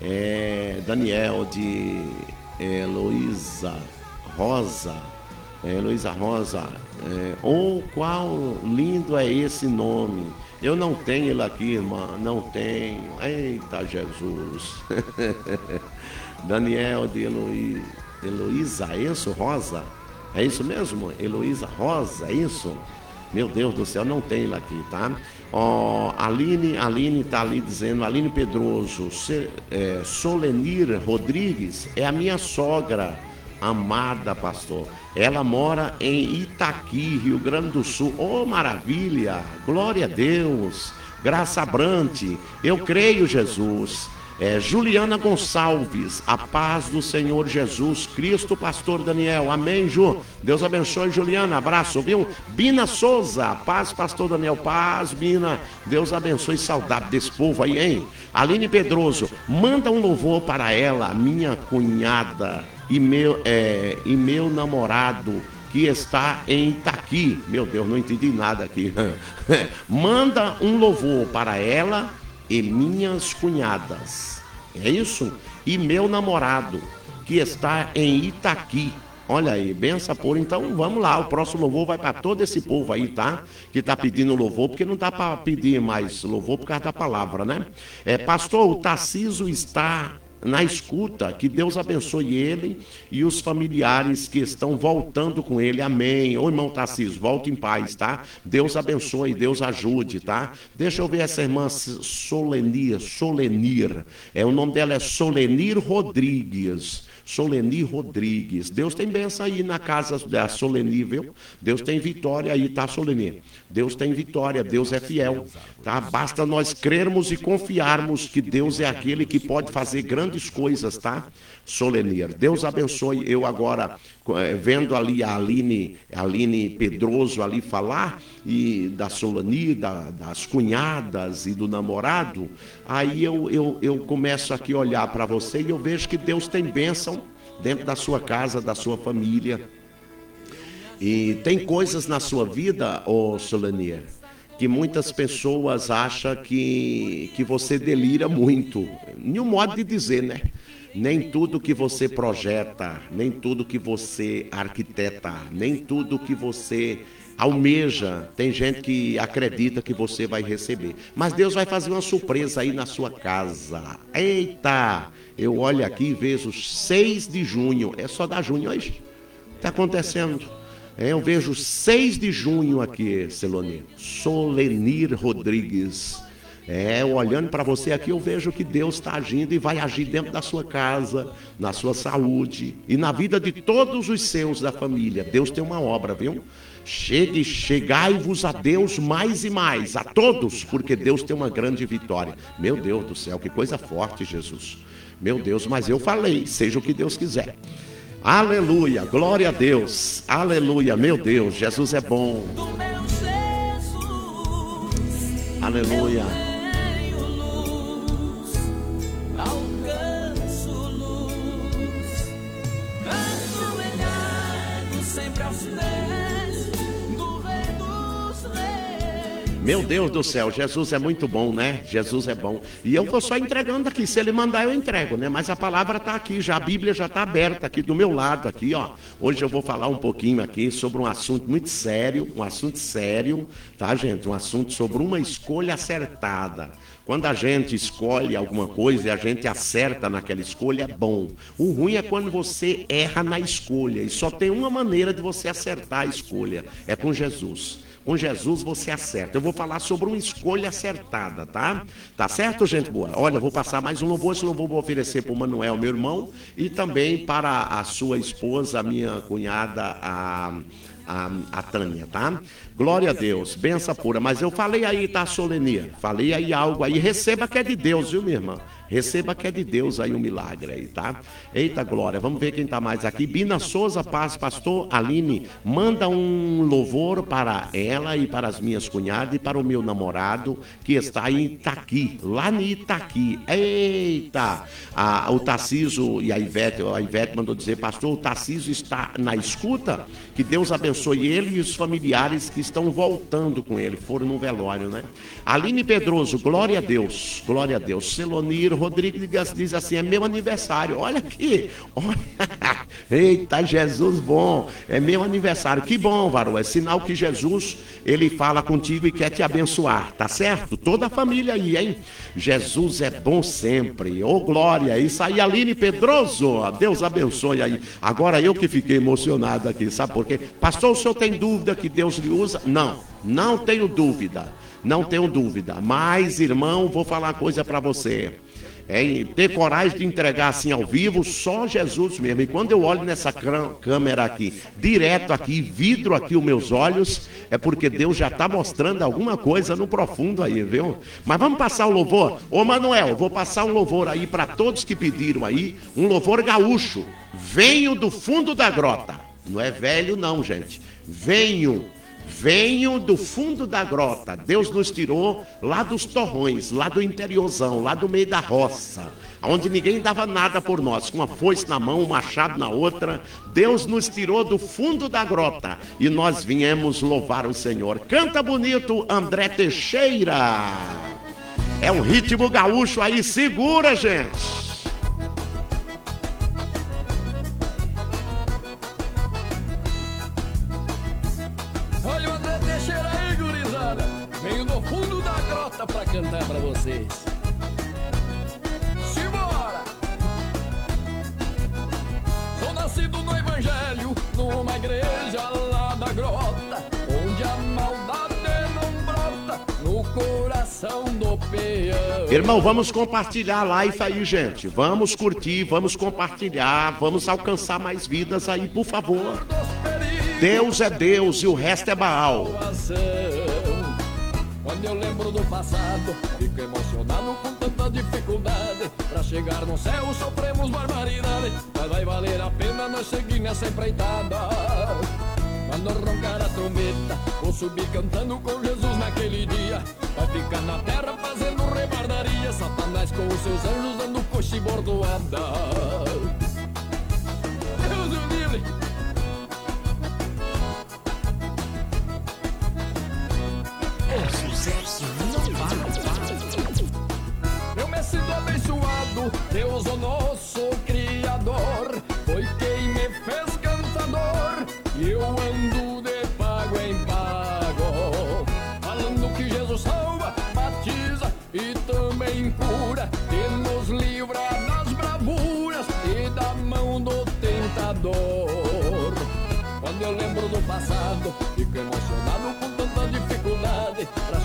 Speaker 4: é, Daniel de Heloísa Rosa. É, Heloísa Rosa. É, oh, qual lindo é esse nome. Eu não tenho ele aqui, irmã. Não tenho. Eita Jesus. (laughs) Daniel de Heloí, Heloísa, é isso? Rosa? É isso mesmo? Heloísa Rosa, é isso? Meu Deus do céu, não tem ele aqui, tá? Ó, Aline, Aline tá ali dizendo, Aline Pedroso, Se- é, Solenir Rodrigues é a minha sogra, amada pastor. Ela mora em Itaqui, Rio Grande do Sul. Oh, maravilha! Glória a Deus! Graça Brante, eu creio, Jesus. É, Juliana Gonçalves, a paz do Senhor Jesus Cristo, Pastor Daniel. Amém, Ju. Deus abençoe, Juliana. Abraço, viu? Bina Souza, paz, Pastor Daniel. Paz, Bina. Deus abençoe. Saudade desse povo aí, hein? Aline Pedroso, manda um louvor para ela, minha cunhada e meu, é, e meu namorado que está em Itaqui. Meu Deus, não entendi nada aqui. (laughs) Manda um louvor para ela e minhas cunhadas. É isso? E meu namorado, que está em Itaqui. Olha aí, benção por. Então vamos lá, o próximo louvor vai para todo esse povo aí, tá? Que tá pedindo louvor, porque não dá para pedir mais louvor por causa da palavra, né? É, pastor, o Tarciso está na escuta, que Deus abençoe ele e os familiares que estão voltando com ele, amém. Ô irmão Tarcísio, volte em paz, tá? Deus abençoe, Deus ajude, tá? Deixa eu ver essa irmã Solenir, Solenir, é, o nome dela é Solenir Rodrigues. Soleni Rodrigues. Deus tem benção aí na casa da Soleni, viu? Deus tem vitória aí, tá, Soleni? Deus tem vitória, Deus é fiel, tá? Basta nós crermos e confiarmos que Deus é aquele que pode fazer grandes coisas, tá? Solenir. Deus abençoe eu agora, eh, vendo ali a Aline, Aline Pedroso ali falar, e da Solani, da- das cunhadas e do namorado, aí eu, eu, eu começo aqui a olhar para você e eu vejo que Deus tem bênção dentro da sua casa, da sua família. E tem coisas na sua vida, ô Solenir, que muitas pessoas acham que, que você delira muito. Nenhum modo de dizer, né? Nem tudo que você projeta, nem tudo que você arquiteta, nem tudo que você almeja, tem gente que acredita que você vai receber. Mas Deus vai fazer uma surpresa aí na sua casa. Eita! Eu olho aqui e vejo 6 de junho. É só da junho hoje? Está acontecendo. É, eu vejo 6 de junho aqui, Celone. Solenir Rodrigues. É, olhando para você aqui, eu vejo que Deus está agindo e vai agir dentro da sua casa, na sua saúde e na vida de todos os seus da família. Deus tem uma obra, viu? Chegue, chegai-vos a Deus mais e mais, a todos, porque Deus tem uma grande vitória. Meu Deus do céu, que coisa forte, Jesus. Meu Deus, mas eu falei, seja o que Deus quiser. Aleluia, glória a Deus, aleluia, meu Deus, Jesus é bom, aleluia.
Speaker 2: Alcanço luz, canto sempre aos
Speaker 4: Meu Deus do céu, Jesus é muito bom, né? Jesus é bom. E eu vou só entregando aqui. Se ele mandar, eu entrego, né? Mas a palavra está aqui, já a Bíblia já está aberta aqui do meu lado, aqui, ó. Hoje eu vou falar um pouquinho aqui sobre um assunto muito sério, um assunto sério, tá, gente? Um assunto sobre uma escolha acertada. Quando a gente escolhe alguma coisa e a gente acerta naquela escolha, é bom. O ruim é quando você erra na escolha. E só tem uma maneira de você acertar a escolha: é com Jesus. Com Jesus você acerta. Eu vou falar sobre uma escolha acertada, tá? Tá certo, gente boa? Olha, vou passar mais um louvor. Esse louvor vou oferecer para o Manuel, meu irmão, e também para a sua esposa, a minha cunhada, a, a, a Tânia, tá? Glória a Deus, benção pura. Mas eu falei aí, tá, Solenia? Falei aí algo aí. Receba que é de Deus, viu, minha irmã? Receba que é de Deus aí um milagre aí, tá? Eita glória, vamos ver quem tá mais aqui. Bina Souza Paz, pastor Aline, manda um louvor para ela e para as minhas cunhadas e para o meu namorado que está em Itaqui, lá em Itaqui. Eita! Ah, o Tarciso e a Ivete, a Ivete mandou dizer, pastor, o Tarciso está na escuta, que Deus abençoe ele e os familiares que estão voltando com ele, foram no velório, né? Aline Pedroso, glória a Deus, glória a Deus. Celonir Rodrigues diz assim: é meu aniversário. Olha aqui, olha. (laughs) Eita, Jesus bom, é meu aniversário. Que bom, varão. É sinal que Jesus, ele fala contigo e quer te abençoar, tá certo? Toda a família aí, hein? Jesus é bom sempre. Ô, glória. Isso aí, Aline Pedroso. Deus abençoe aí. Agora eu que fiquei emocionado aqui, sabe por quê? Pastor, o senhor tem dúvida que Deus lhe usa? Não, não tenho dúvida. Não tenho dúvida. Mas, irmão, vou falar uma coisa para você. É, ter coragem de entregar assim ao vivo, só Jesus mesmo. E quando eu olho nessa câmera aqui, direto aqui, vidro aqui os meus olhos, é porque Deus já está mostrando alguma coisa no profundo aí, viu? Mas vamos passar o louvor? Ô Manuel, vou passar um louvor aí para todos que pediram aí, um louvor gaúcho. Venho do fundo da grota. Não é velho, não, gente. Venho Venho do fundo da grota. Deus nos tirou lá dos torrões, lá do interiorzão, lá do meio da roça, onde ninguém dava nada por nós, com uma foice na mão, um machado na outra. Deus nos tirou do fundo da grota e nós viemos louvar o Senhor. Canta bonito, André Teixeira. É um ritmo gaúcho aí, segura, gente.
Speaker 11: Grota pra cantar pra vocês. Simbora! Sou nascido no Evangelho, numa igreja lá da grota, onde a maldade não brota no coração do peão.
Speaker 4: Irmão, vamos compartilhar a live aí, gente. Vamos curtir, vamos compartilhar, vamos alcançar mais vidas aí, por favor. Deus é Deus e o resto é Baal.
Speaker 11: Quando eu lembro do passado, fico emocionado com tanta dificuldade. Pra chegar no céu sofremos barbaridade, mas vai valer a pena nós seguir nessa empreitada. Quando roncar a trombeta, vou subir cantando com Jesus naquele dia. Vai ficar na terra fazendo rebardaria, Satanás com os seus anjos dando coxa e bordoada. O
Speaker 7: sucesso. Não para.
Speaker 11: Meu Mestre abençoado, Deus o nosso Criador, foi quem me fez cantador, e eu ando de pago em pago, falando que Jesus salva, batiza e também cura, e nos livra das bravuras e da mão do tentador. Quando eu lembro do passado, fico emocionado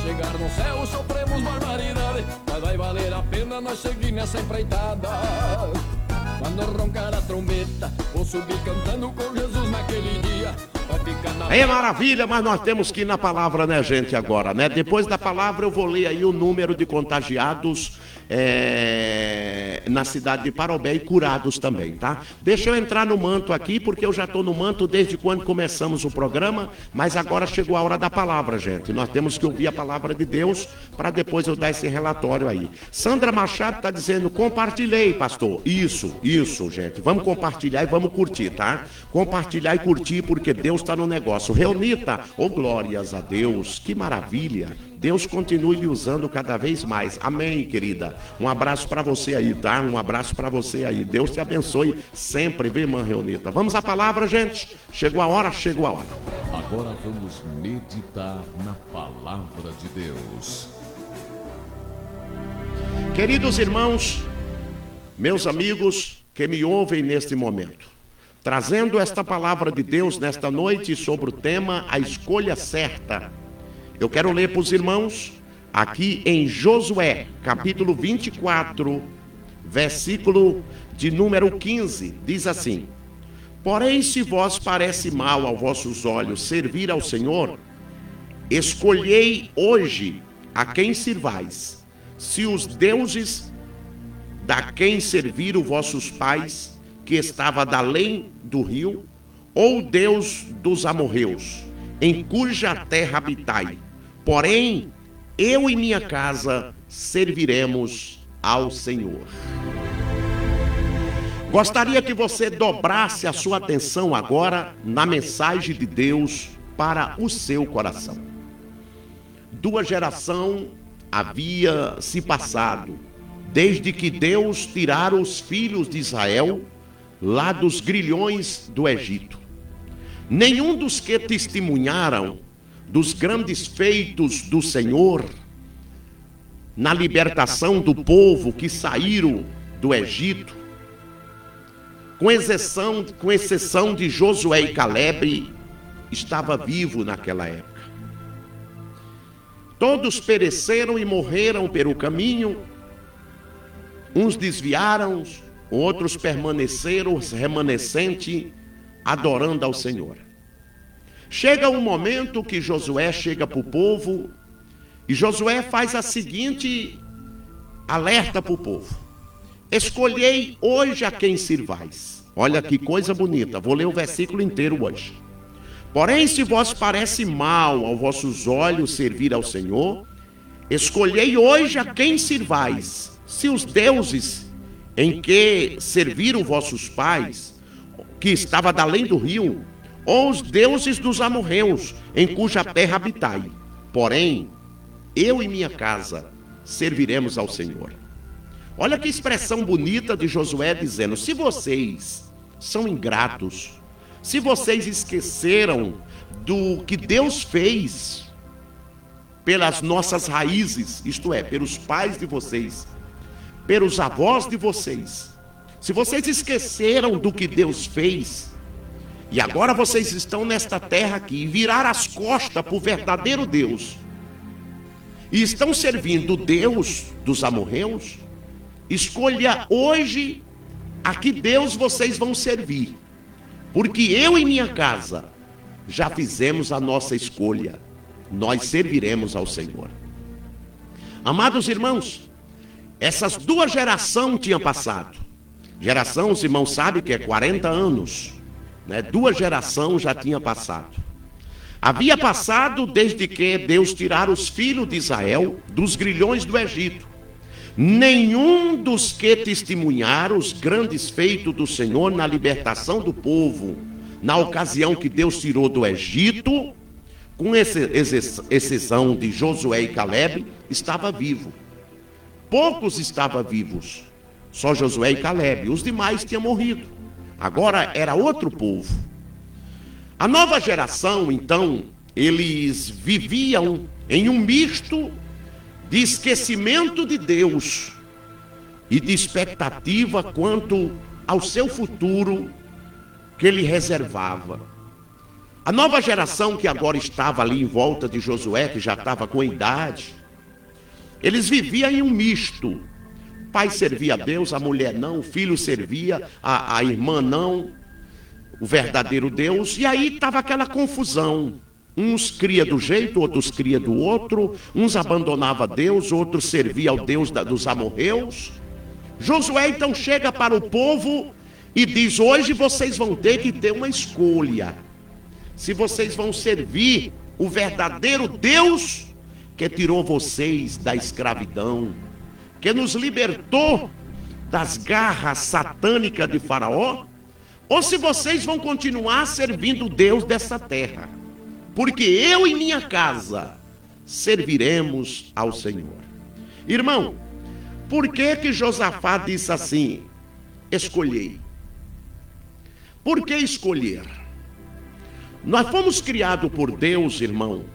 Speaker 11: chegar no céu sofremos barbaridade, mas vai valer a pena nós seguir nessa empreitada. Quando roncar a trombeta, vou subir cantando com Jesus naquele dia.
Speaker 4: É maravilha, mas nós temos que ir na palavra, né, gente, agora, né? Depois da palavra eu vou ler aí o número de contagiados é, na cidade de Parobé e curados também, tá? Deixa eu entrar no manto aqui, porque eu já estou no manto desde quando começamos o programa, mas agora chegou a hora da palavra, gente. Nós temos que ouvir a palavra de Deus para depois eu dar esse relatório aí. Sandra Machado está dizendo, compartilhei, pastor. Isso, isso, gente. Vamos compartilhar e vamos curtir, tá? Compartilhar e curtir, porque Deus está no negócio. Reunita, oh glórias a Deus, que maravilha. Deus continue lhe usando cada vez mais. Amém, querida. Um abraço para você aí, tá? Um abraço para você aí. Deus te abençoe sempre, viu, irmã Reunita? Vamos à palavra, gente? Chegou a hora, chegou a hora.
Speaker 12: Agora vamos meditar na palavra de Deus.
Speaker 4: Queridos irmãos, meus amigos que me ouvem neste momento, trazendo esta palavra de Deus nesta noite sobre o tema A Escolha Certa. Eu quero ler para os irmãos aqui em Josué, capítulo 24, versículo de número 15. Diz assim: Porém, se vós parece mal aos vossos olhos servir ao Senhor, escolhei hoje a quem sirvais, se os deuses da quem serviram vossos pais, que estava da além do rio, ou Deus dos amorreus, em cuja terra habitai. Porém, eu e minha casa serviremos ao Senhor. Gostaria que você dobrasse a sua atenção agora na mensagem de Deus para o seu coração. Duas gerações havia se passado desde que Deus tirara os filhos de Israel lá dos grilhões do Egito. Nenhum dos que testemunharam dos grandes feitos do Senhor na libertação do povo que saíram do Egito, com exceção, com exceção de Josué e Caleb, estava vivo naquela época. Todos pereceram e morreram pelo caminho, uns desviaram, outros permaneceram remanescente, adorando ao Senhor. Chega um momento que Josué chega para o povo e Josué faz a seguinte alerta para o povo: Escolhei hoje a quem sirvais. Olha que coisa bonita, vou ler o versículo inteiro hoje. Porém, se vós parece mal aos vossos olhos servir ao Senhor, escolhei hoje a quem sirvais. Se os deuses em que serviram vossos pais, que estava da além do rio, ou os deuses dos amorreus, em cuja terra habitai. Porém, eu e minha casa serviremos ao Senhor. Olha que expressão bonita de Josué dizendo: se vocês são ingratos, se vocês esqueceram do que Deus fez pelas nossas raízes, isto é, pelos pais de vocês, pelos avós de vocês, se vocês esqueceram do que Deus fez, e agora vocês estão nesta terra aqui viraram as costas para o verdadeiro Deus, e estão servindo Deus dos amorreus, escolha hoje a que Deus vocês vão servir. Porque eu e minha casa já fizemos a nossa escolha. Nós serviremos ao Senhor. Amados irmãos, essas duas gerações tinham passado. Geração, os irmãos sabem que é 40 anos. Né? Duas gerações já tinha passado. Havia passado desde que Deus tirara os filhos de Israel dos grilhões do Egito. Nenhum dos que testemunharam os grandes feitos do Senhor na libertação do povo, na ocasião que Deus tirou do Egito, com exceção de Josué e Caleb, estava vivo. Poucos estavam vivos. Só Josué e Caleb. Os demais tinham morrido. Agora era outro povo. A nova geração, então, eles viviam em um misto de esquecimento de Deus e de expectativa quanto ao seu futuro que ele reservava. A nova geração que agora estava ali em volta de Josué, que já estava com idade, eles viviam em um misto. O pai servia a Deus, a mulher não, o filho servia, a, a irmã não, o verdadeiro Deus, e aí estava aquela confusão. Uns cria do jeito, outros cria do outro, uns abandonava Deus, outros servia ao Deus da- dos amorreus. Josué então chega para o povo e diz: Hoje vocês vão ter que ter uma escolha. Se vocês vão servir o verdadeiro Deus que tirou vocês da escravidão, que nos libertou das garras satânicas de Faraó, ou se vocês vão continuar servindo Deus dessa terra. Porque eu e minha casa serviremos ao Senhor. Irmão, por que que Josafá disse assim? Escolhei. Por que escolher? Nós fomos criados por Deus, irmão,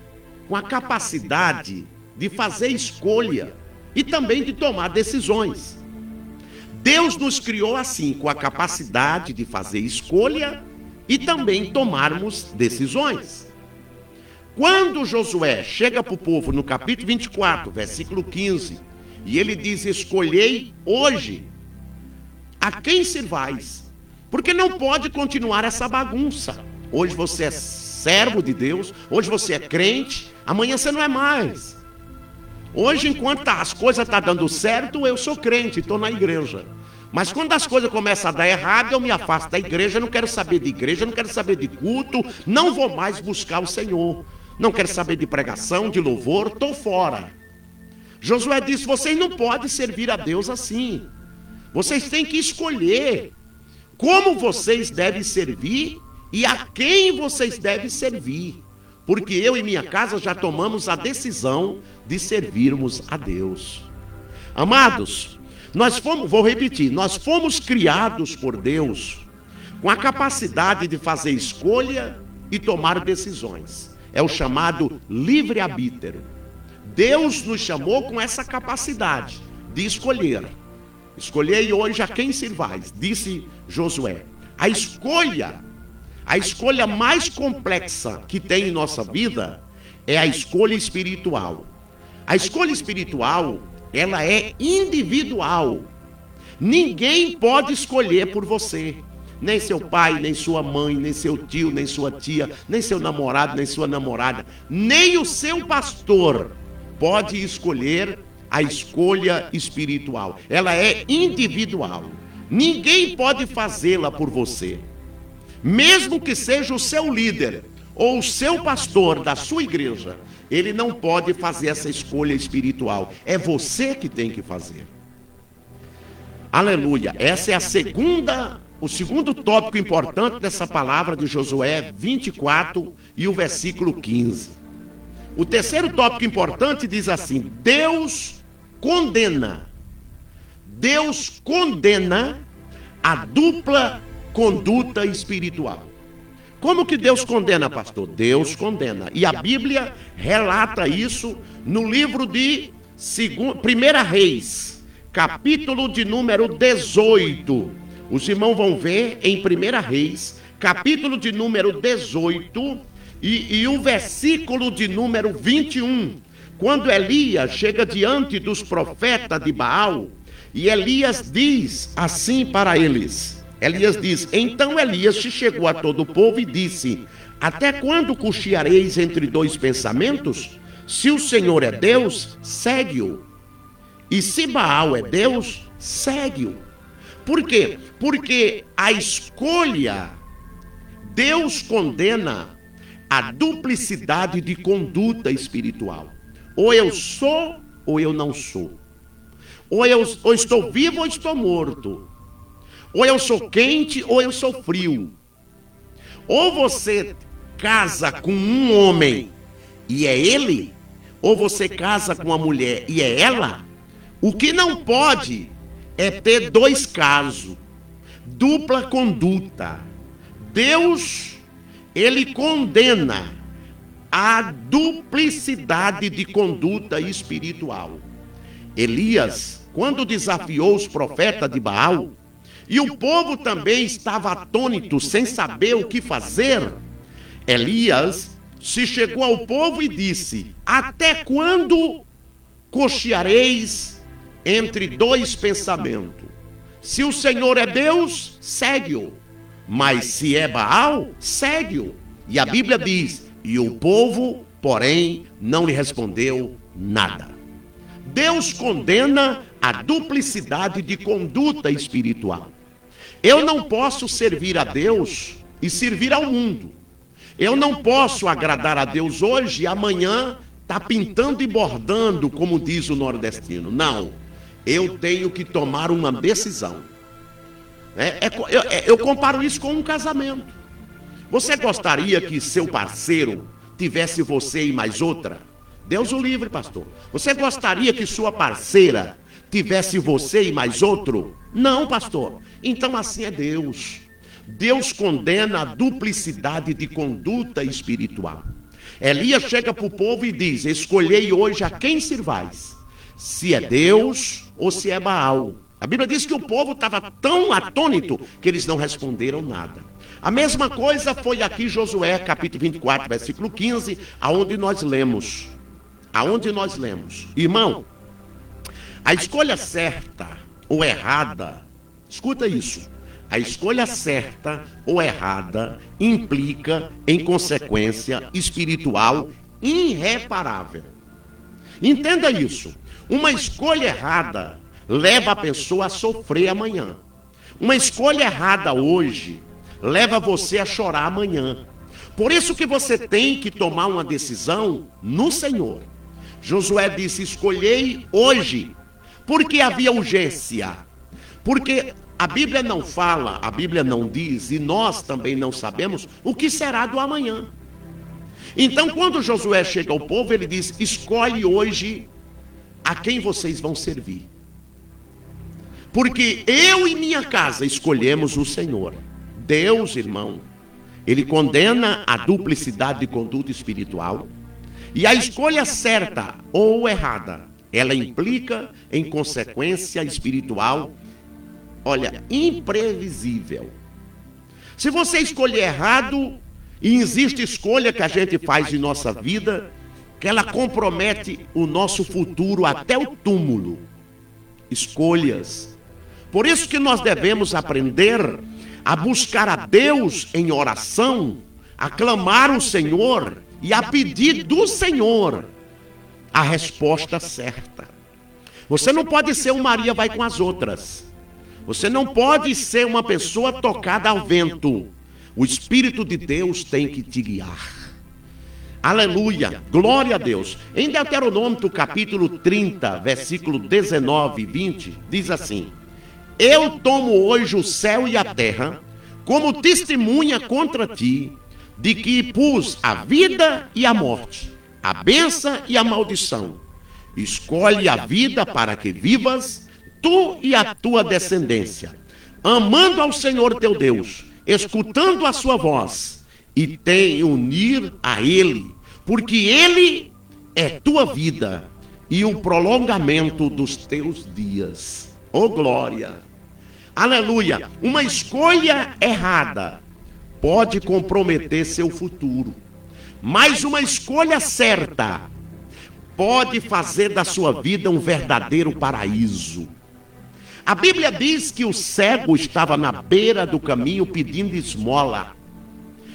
Speaker 4: com a capacidade de fazer escolha e também de tomar decisões. Deus nos criou assim, com a capacidade de fazer escolha e também tomarmos decisões. Quando Josué chega para o povo no capítulo 24, versículo 15, e ele diz: Escolhei hoje a quem servais, porque não pode continuar essa bagunça. Hoje você é servo de Deus, hoje você é crente, amanhã você não é mais. Hoje, enquanto tá- as coisas estão dando certo, eu sou crente, estou na igreja. Mas quando as coisas começam a dar errado, eu me afasto da igreja, não quero saber de igreja, não quero saber de culto, não vou mais buscar o Senhor. Não quero saber de pregação, de louvor, estou fora. Josué disse: vocês não podem servir a Deus assim. Vocês têm que escolher como vocês devem servir e a quem vocês devem servir. Porque eu e minha casa já tomamos a decisão de servirmos a Deus. Amados, nós fomos, vou repetir, nós fomos criados por Deus com a capacidade de fazer escolha e tomar decisões. É o chamado livre-arbítrio. Deus nos chamou com essa capacidade de escolher. Escolhei hoje a quem servais, disse Josué. A escolha, a escolha mais complexa que tem em nossa vida é a escolha espiritual. A escolha espiritual, ela é individual. Ninguém pode escolher por você. Nem seu pai, nem sua mãe, nem seu tio, nem sua tia, nem seu namorado, nem sua namorada, nem o seu pastor pode escolher a escolha espiritual. Ela é individual. Ninguém pode fazê-la por você. Mesmo que seja o seu líder ou o seu pastor da sua igreja, ele não pode fazer essa escolha espiritual. É você que tem que fazer. Aleluia. Essa é a segunda, o segundo tópico importante dessa palavra de Josué 24 e o versículo 15. O terceiro tópico importante diz assim: Deus condena. Deus condena a dupla conduta espiritual. Como que Deus condena, pastor? Deus condena. E a Bíblia relata isso no livro de 1 Reis, capítulo de número 18. Os irmãos vão ver em 1 Reis, capítulo de número 18 e, e o versículo de número 21. Quando Elias chega diante dos profetas de Baal, e Elias diz assim para eles: Elias diz: Então Elias se chegou a todo o povo e disse: Até quando cocheareis entre dois pensamentos? Se o Senhor é Deus, segue-o. E se Baal é Deus, segue-o. Por quê? Porque a escolha, Deus condena a duplicidade de conduta espiritual. Ou eu sou ou eu não sou. Ou eu ou estou vivo ou estou morto. Ou eu sou quente ou eu sou frio. Ou você casa com um homem e é ele, ou você casa com uma mulher e é ela, o que não pode é ter dois casos, dupla conduta. Deus, ele condena a duplicidade de conduta espiritual. Elias, quando desafiou os profetas de Baal, e o povo também estava atônito, sem saber o que fazer, Elias se chegou ao povo e disse: Até quando cocheareis entre dois pensamentos? Se o Senhor é Deus, segue-o. Mas se é Baal, segue-o. E a Bíblia diz: E o povo, porém, não lhe respondeu nada. Deus condena a duplicidade de conduta espiritual. Eu não posso servir a Deus e servir ao mundo. Eu não posso agradar a Deus hoje e amanhã tá pintando e bordando, como diz o nordestino. Não. Eu tenho que tomar uma decisão. É, é, eu, é, eu comparo isso com um casamento. Você gostaria que seu parceiro tivesse você e mais outra? Deus o livre, pastor. Você gostaria que sua parceira tivesse você e mais outro? Não, pastor. Então assim é Deus. Deus condena a duplicidade de conduta espiritual. Elias chega para o povo e diz: Escolhei hoje a quem servais, se é Deus ou se é Baal. A Bíblia diz que o povo estava tão atônito que eles não responderam nada. A mesma coisa foi aqui Josué, capítulo 24, versículo 15, aonde nós lemos. Aonde nós lemos. Irmão, a escolha certa ou errada, escuta isso. A escolha certa ou errada implica em consequência espiritual irreparável. Entenda isso. Uma escolha errada leva a pessoa a sofrer amanhã. Uma escolha errada hoje leva você a chorar amanhã. Por isso que você tem que tomar uma decisão no Senhor. Josué disse: Escolhei hoje, porque havia urgência. Porque a Bíblia não fala, a Bíblia não diz, e nós também não sabemos o que será do amanhã. Então, quando Josué chega ao povo, ele diz: Escolhe hoje a quem vocês vão servir. Porque eu e minha casa escolhemos o Senhor. Deus, irmão, ele condena a duplicidade de conduta espiritual. E a escolha certa ou errada, ela implica em consequência espiritual, olha, imprevisível. Se você escolher errado, e existe escolha que a gente faz em nossa vida, que ela compromete o nosso futuro até o túmulo. Escolhas. Por isso que nós devemos aprender a buscar a Deus em oração, a clamar o Senhor e a pedir do Senhor a resposta certa. Você não pode ser um Maria vai com as outras. Você não pode ser uma pessoa tocada ao vento. O Espírito de Deus tem que te guiar. Aleluia, glória a Deus. Em Deuteronômio, capítulo 30, versículo 19 e 20, diz assim: Eu tomo hoje o céu e a terra como testemunha contra ti, de que pus a vida e a morte, a benção e a maldição. Escolhe a vida para que vivas, tu e a tua descendência, amando ao Senhor teu Deus, escutando a sua voz e tem unir a Ele, porque Ele é tua vida e o prolongamento dos teus dias. Oh glória! Aleluia! Uma escolha errada pode comprometer seu futuro, mas uma escolha certa pode fazer da sua vida um verdadeiro paraíso. A Bíblia diz que o cego estava na beira do caminho pedindo esmola.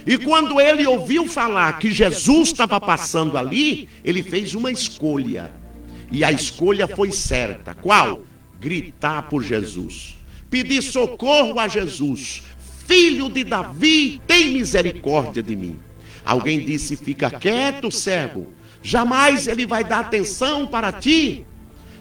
Speaker 4: E quando ele ouviu falar que Jesus estava passando ali, ele fez uma escolha. E a escolha foi certa. Qual? Gritar por Jesus. Pedir socorro a Jesus. Filho de Davi, tem misericórdia de mim. Alguém disse: Fica quieto, cego. Jamais ele vai dar atenção para ti.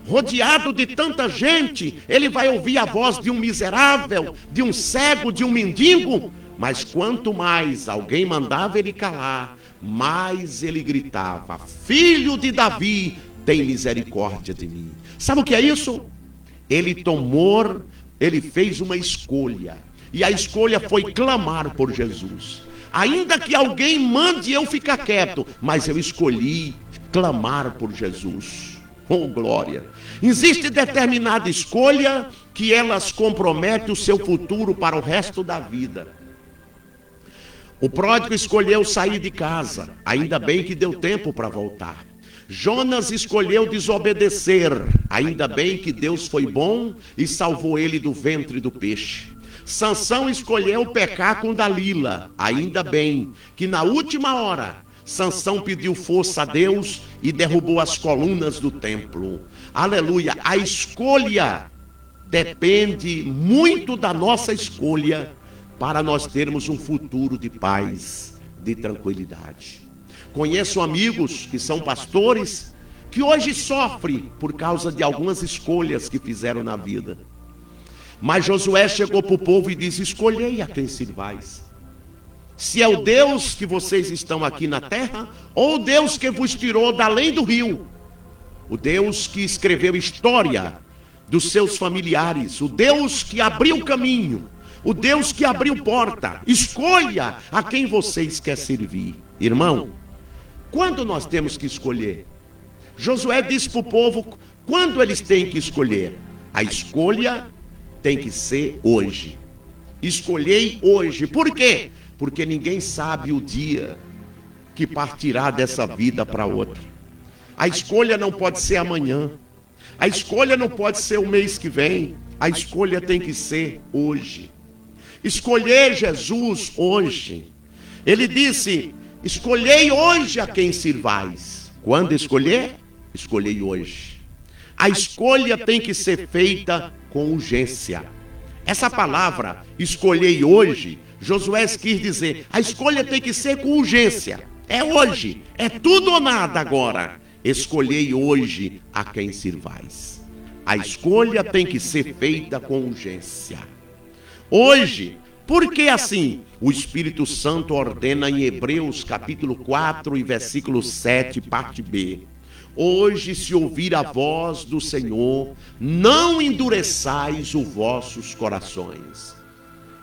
Speaker 4: Rodeado de tanta gente, ele vai ouvir a voz de um miserável, de um cego, de um mendigo. Mas quanto mais alguém mandava ele calar, mais ele gritava: Filho de Davi, tem misericórdia de mim. Sabe o que é isso? Ele tomou, ele fez uma escolha. E a escolha foi clamar por Jesus. Ainda que alguém mande eu ficar quieto, mas eu escolhi clamar por Jesus. Oh, glória! Existe determinada escolha que elas comprometem o seu futuro para o resto da vida. O pródigo escolheu sair de casa, ainda bem que deu tempo para voltar. Jonas escolheu desobedecer, ainda bem que Deus foi bom e salvou ele do ventre do peixe. Sansão escolheu pecar com Dalila, ainda bem que na última hora Sansão pediu força a Deus e derrubou as colunas do templo. Aleluia! A escolha depende muito da nossa escolha para nós termos um futuro de paz, de tranquilidade. Conheço amigos que são pastores que hoje sofrem por causa de algumas escolhas que fizeram na vida. Mas Josué chegou para o povo e disse: Escolhei a quem servais. Se é o Deus que vocês estão aqui na terra, ou o Deus que vos tirou da além do rio, o Deus que escreveu história dos seus familiares, o Deus que abriu caminho, o Deus que abriu porta. Escolha a quem vocês quer servir. Irmão, quando nós temos que escolher? Josué disse para o povo quando eles têm que escolher. A escolha tem que ser hoje. Escolhei hoje. Por quê? Porque ninguém sabe o dia que partirá dessa vida para outra. A escolha não pode ser amanhã. A escolha não pode ser o mês que vem. A escolha tem que ser hoje. Escolher Jesus hoje. Ele disse: Escolhei hoje a quem sirvais. Quando escolher? Escolhei hoje. A escolha tem que ser feita com urgência. Essa palavra, escolhei hoje, Josué quis dizer, a escolha tem que ser com urgência. É hoje, é tudo ou nada agora. Escolhei hoje a quem sirvais. A escolha tem que ser feita com urgência. Hoje, por que assim? O Espírito Santo ordena em Hebreus capítulo 4 e versículo 7, parte B. Hoje, se ouvir a voz do Senhor, não endureçais os vossos corações.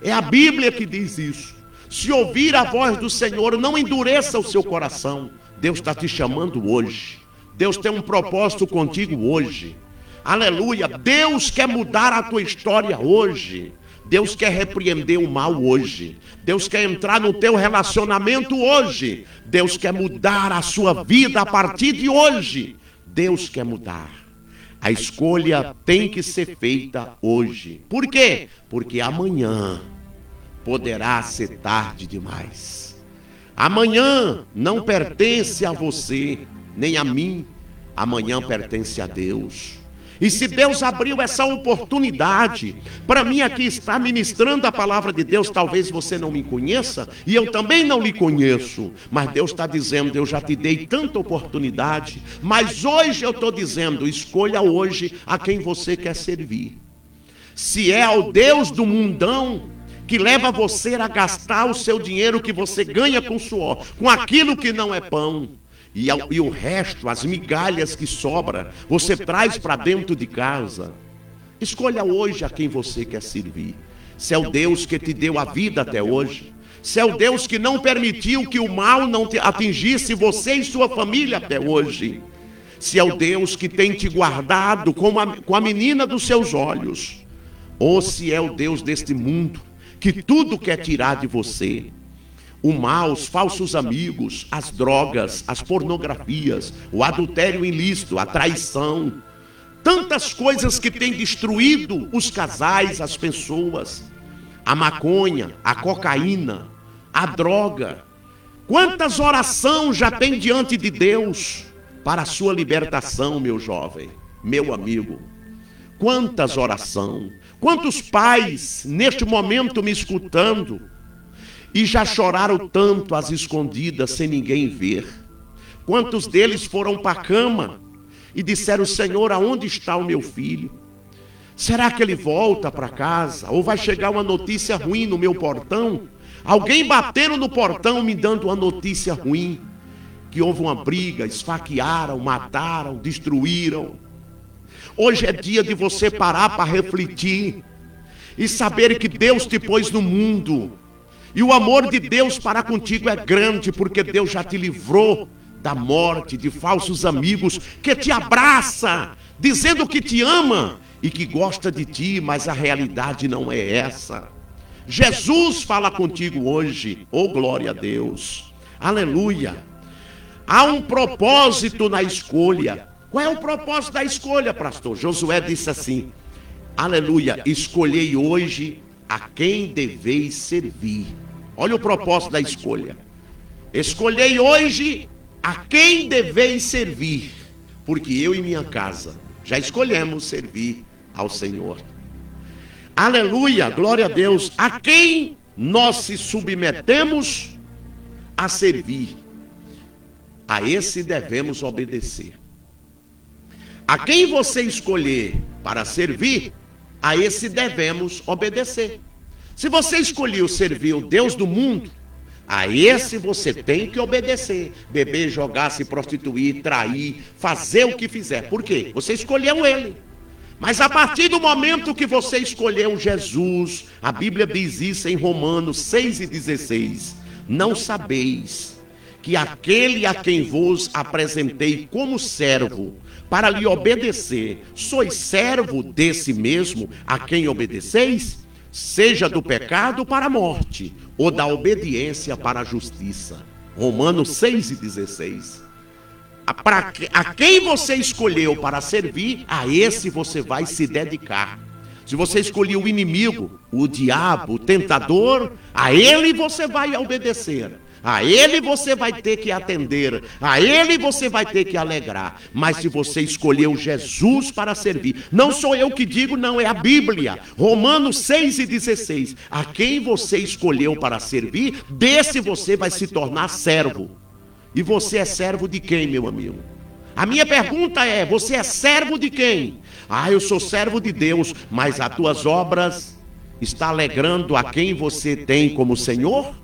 Speaker 4: É a Bíblia que diz isso. Se ouvir a voz do Senhor, não endureça o seu coração. Deus está te chamando hoje. Deus tem um propósito contigo hoje. Aleluia. Deus quer mudar a tua história hoje. Deus quer repreender o mal hoje. Deus quer entrar no teu relacionamento hoje. Deus quer mudar a sua vida a partir de hoje. Deus quer mudar. A escolha tem que ser feita hoje. Por quê? Porque amanhã poderá ser tarde demais. Amanhã não pertence a você, nem a mim. Amanhã pertence a Deus. E se Deus abriu essa oportunidade para mim aqui estar ministrando a palavra de Deus, talvez você não me conheça e eu também não lhe conheço, mas Deus está dizendo: eu já te dei tanta oportunidade, mas hoje eu estou dizendo: escolha hoje a quem você quer servir. Se é ao Deus do mundão, que leva você a gastar o seu dinheiro que você ganha com suor, com aquilo que não é pão. E, e o resto, as migalhas que sobra, você traz para dentro de casa. Escolha hoje a quem você quer servir. Se é o Deus que te deu a vida até hoje, se é o Deus que não permitiu que o mal não atingisse você e sua família até hoje, se é o Deus que tem te guardado com a, com a menina dos seus olhos, ou se é o Deus deste mundo que tudo quer tirar de você o mal, os falsos amigos, as drogas, as pornografias, o adultério ilícito, a traição, tantas coisas que têm destruído os casais, as pessoas, a maconha, a cocaína, a droga. Quantas orações já tem diante de Deus para a sua libertação, meu jovem, meu amigo? Quantas orações? Quantos pais neste momento me escutando? E já choraram tanto às escondidas sem ninguém ver. Quantos deles foram para a cama e disseram: Senhor, aonde está o meu filho? Será que ele volta para casa? Ou vai chegar uma notícia ruim no meu portão? Alguém bateram no portão me dando uma notícia ruim. que houve uma briga, esfaquearam, mataram, destruíram. Hoje é dia de você parar para refletir e saber que Deus te pôs no mundo. E o amor de Deus para contigo é grande, porque Deus já te livrou da morte, de falsos amigos que te abraça, dizendo que te ama e que gosta de ti, mas a realidade não é essa. Jesus fala contigo hoje, oh glória a Deus, aleluia. Há um propósito na escolha. Qual é o propósito da escolha, pastor? Josué disse assim: Aleluia, escolhei hoje a quem deveis servir. Olha o propósito da escolha. Escolhei hoje a quem deveis servir, porque eu e minha casa já escolhemos servir ao Senhor. Aleluia, glória a Deus. A quem nós se submetemos a servir, a esse devemos obedecer. A quem você escolher para servir, a esse devemos obedecer. Se você escolheu servir o Deus do mundo, a esse você tem que obedecer. Beber, jogar, se prostituir, trair, fazer o que fizer. Por quê? Você escolheu ele. Mas a partir do momento que você escolheu Jesus, a Bíblia diz isso em Romanos 6 e 16: Não sabeis que aquele a quem vos apresentei como servo, para lhe obedecer, sois servo desse mesmo a quem obedeceis? Seja do pecado para a morte, ou da obediência para a justiça. Romanos 6 e 16 para a quem você escolheu para servir, a esse você vai se dedicar. Se você escolheu o inimigo, o diabo, o tentador, a ele você vai obedecer. A ele você vai ter que atender, a ele você vai ter que alegrar. Mas se você escolheu Jesus para servir, não sou eu que digo, não, é a Bíblia. Romanos 6 e 16. A quem você escolheu para servir, desse você vai se tornar servo. E você é servo de quem, meu amigo? A minha pergunta é: você é servo de quem? Ah, eu sou servo de Deus, mas as tuas obras está alegrando a quem você tem como Senhor?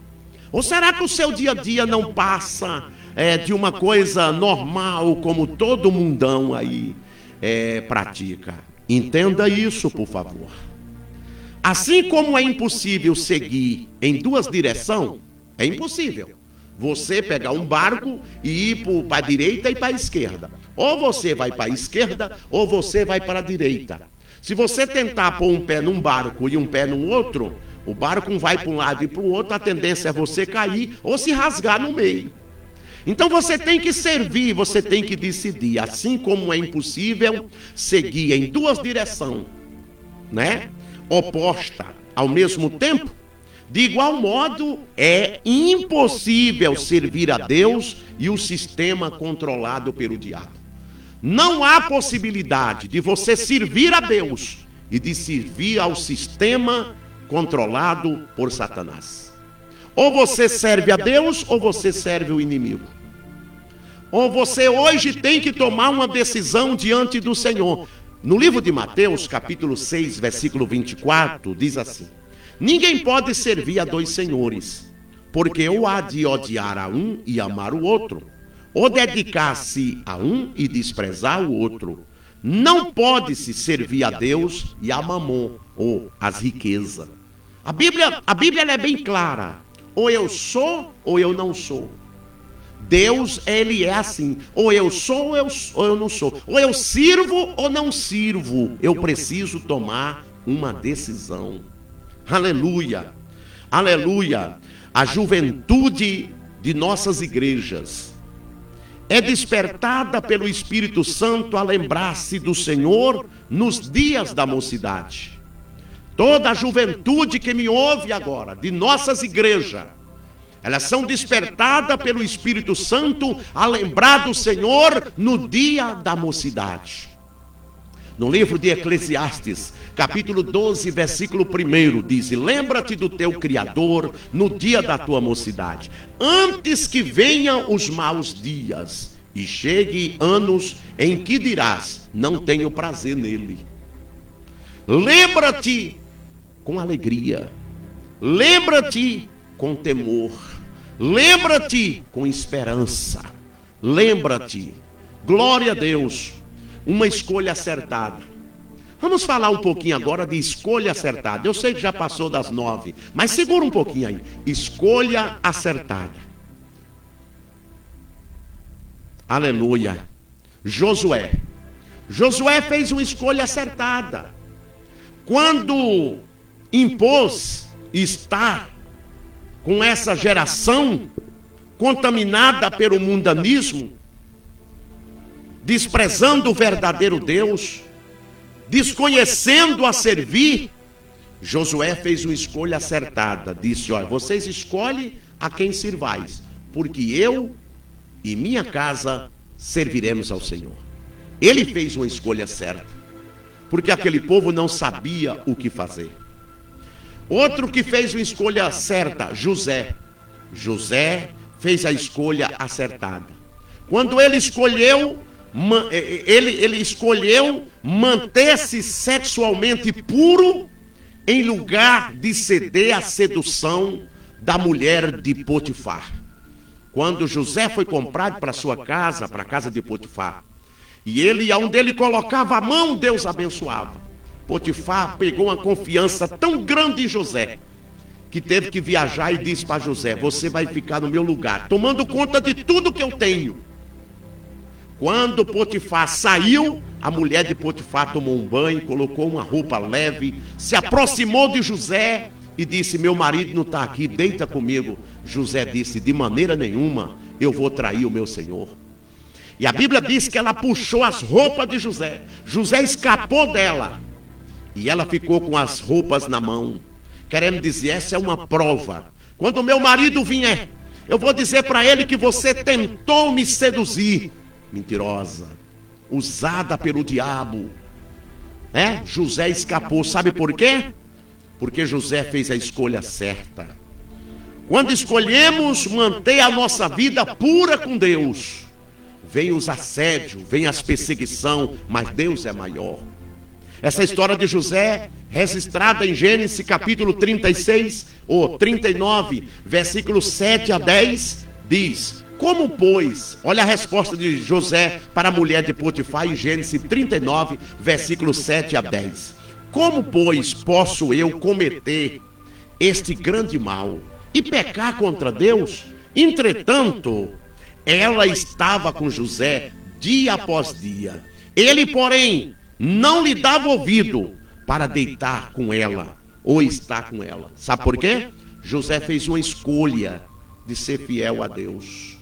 Speaker 4: Ou será que o seu dia a dia não passa é, de uma coisa normal como todo mundão aí é, pratica? Entenda isso, por favor. Assim como é impossível seguir em duas direções, é impossível você pegar um barco e ir para a direita e para a esquerda. Ou você vai para a esquerda, ou você vai para a direita. Se você tentar pôr um pé num barco e um pé no outro, o barco vai para um lado e para o outro, a tendência é você cair ou se rasgar no meio. Então você tem que servir, você tem que decidir. Assim como é impossível seguir em duas direções, né? Oposta ao mesmo tempo, de igual modo, é impossível servir a Deus e o sistema controlado pelo diabo. Não há possibilidade de você servir a Deus e de servir ao sistema controlado por Satanás. Ou você serve a Deus ou você serve o inimigo. Ou você hoje tem que tomar uma decisão diante do Senhor. No livro de Mateus, capítulo 6, versículo 24, diz assim: Ninguém pode servir a dois senhores, porque ou há de odiar a um e amar o outro, ou dedicar-se a um e desprezar o outro. Não pode-se servir a Deus e a mamon, ou as riquezas. A Bíblia, a Bíblia é bem clara. Ou eu sou ou eu não sou. Deus, ele é assim. Ou eu sou ou eu, ou eu não sou. Ou eu sirvo ou não sirvo. Eu preciso tomar uma decisão. Aleluia. Aleluia. A juventude de nossas igrejas é despertada pelo Espírito Santo a lembrar-se do Senhor nos dias da mocidade. Toda a juventude que me ouve agora, de nossas igrejas, elas são despertadas pelo Espírito Santo a lembrar do Senhor no dia da mocidade. No livro de Eclesiastes, capítulo 12, versículo 1, diz: Lembra-te do teu Criador no dia da tua mocidade, antes que venham os maus dias e chegue anos em que dirás: Não tenho prazer nele. Lembra-te com alegria, lembra-te com temor, lembra-te com esperança. lembra-te. Glória a Deus. Uma escolha acertada. Vamos falar um pouquinho agora de escolha acertada. Eu sei que já passou das nove, mas segura um pouquinho aí. Escolha acertada. Aleluia. Josué. Josué fez uma escolha acertada. Quando impôs estar com essa geração contaminada pelo mundanismo, desprezando o verdadeiro Deus, desconhecendo a servir, Josué fez uma escolha acertada. Disse: Olha, vocês escolhem a quem sirvais, porque eu e minha casa serviremos ao Senhor. Ele fez uma escolha certa, porque aquele povo não sabia o que fazer. Outro que fez uma escolha certa, José. José fez a escolha acertada. Quando ele escolheu, ele, ele escolheu manter-se sexualmente puro em lugar de ceder à sedução da mulher de Potifar. Quando José foi comprado para sua casa, para a casa de Potifar, e ele, aonde ele colocava a mão, Deus abençoava. Potifar pegou uma confiança tão grande em José, que teve que viajar e disse para José: Você vai ficar no meu lugar, tomando conta de tudo que eu tenho. Quando Potifar saiu, a mulher de Potifar tomou um banho, colocou uma roupa leve, se aproximou de José e disse: Meu marido não está aqui, deita comigo. José disse: De maneira nenhuma eu vou trair o meu senhor. E a Bíblia diz que ela puxou as roupas de José. José escapou dela. E ela ficou com as roupas na mão. Querendo dizer, essa é uma prova. Quando meu marido vier, eu vou dizer para ele que você tentou me seduzir. Mentirosa. Usada pelo diabo. É? José escapou. Sabe por quê? Porque José fez a escolha certa. Quando escolhemos manter a nossa vida pura com Deus, vem os assédios, vem as perseguição, mas Deus é maior. Essa história de José, registrada em Gênesis capítulo 36 ou 39, versículos 7 a 10, diz: Como, pois, olha a resposta de José para a mulher de Potifar em Gênesis 39, versículos 7 a 10. Como, pois, posso eu cometer este grande mal e pecar contra Deus? Entretanto, ela estava com José dia após dia. Ele, porém, não lhe dava ouvido para deitar com ela ou estar com ela. Sabe por quê? José fez uma escolha de ser fiel a Deus.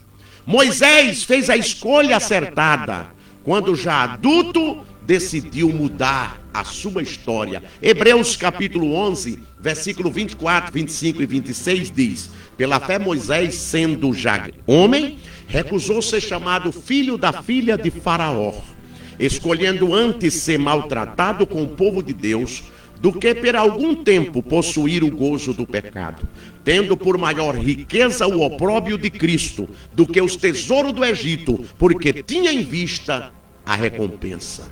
Speaker 4: Moisés fez a escolha acertada quando já adulto decidiu mudar a sua história. Hebreus capítulo 11, versículo 24, 25 e 26 diz: Pela fé Moisés, sendo já homem, recusou ser chamado filho da filha de Faraó, escolhendo antes ser maltratado com o povo de Deus do que por algum tempo possuir o gozo do pecado, tendo por maior riqueza o opróbio de Cristo do que os tesouros do Egito, porque tinha em vista a recompensa.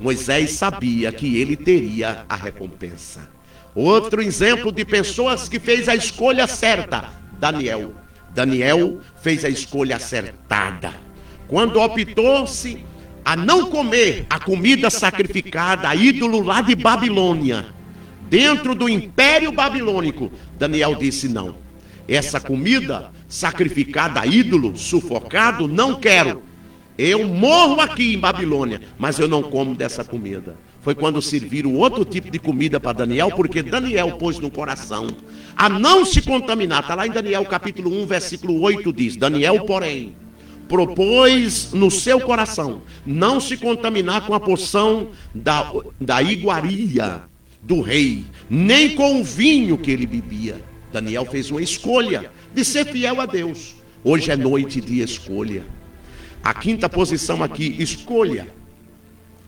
Speaker 4: Moisés sabia que ele teria a recompensa. Outro exemplo de pessoas que fez a escolha certa, Daniel. Daniel fez a escolha acertada. Quando optou-se a não comer a comida sacrificada a ídolo lá de Babilônia, dentro do império babilônico, Daniel disse não. Essa comida sacrificada a ídolo, sufocado, não quero. Eu morro aqui em Babilônia, mas eu não como dessa comida. Foi quando serviram outro tipo de comida para Daniel, porque Daniel pôs no coração a não se contaminar. Está lá em Daniel capítulo 1, versículo 8 diz: Daniel, porém, propôs no seu coração não se contaminar com a porção da, da iguaria do rei, nem com o vinho que ele bebia. Daniel fez uma escolha de ser fiel a Deus. Hoje é noite de escolha. A quinta posição aqui, escolha.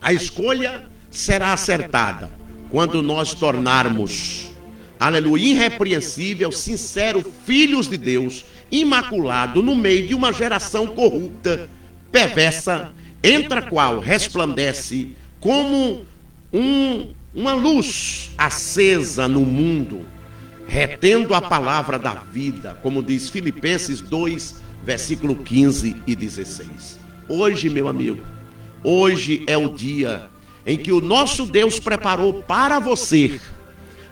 Speaker 4: A escolha será acertada quando nós tornarmos, aleluia, irrepreensível, sincero, filhos de Deus, imaculado no meio de uma geração corrupta, perversa, entre a qual resplandece como um, uma luz acesa no mundo, retendo a palavra da vida, como diz Filipenses 2, versículo 15 e 16. Hoje, meu amigo, hoje é o dia em que o nosso Deus preparou para você.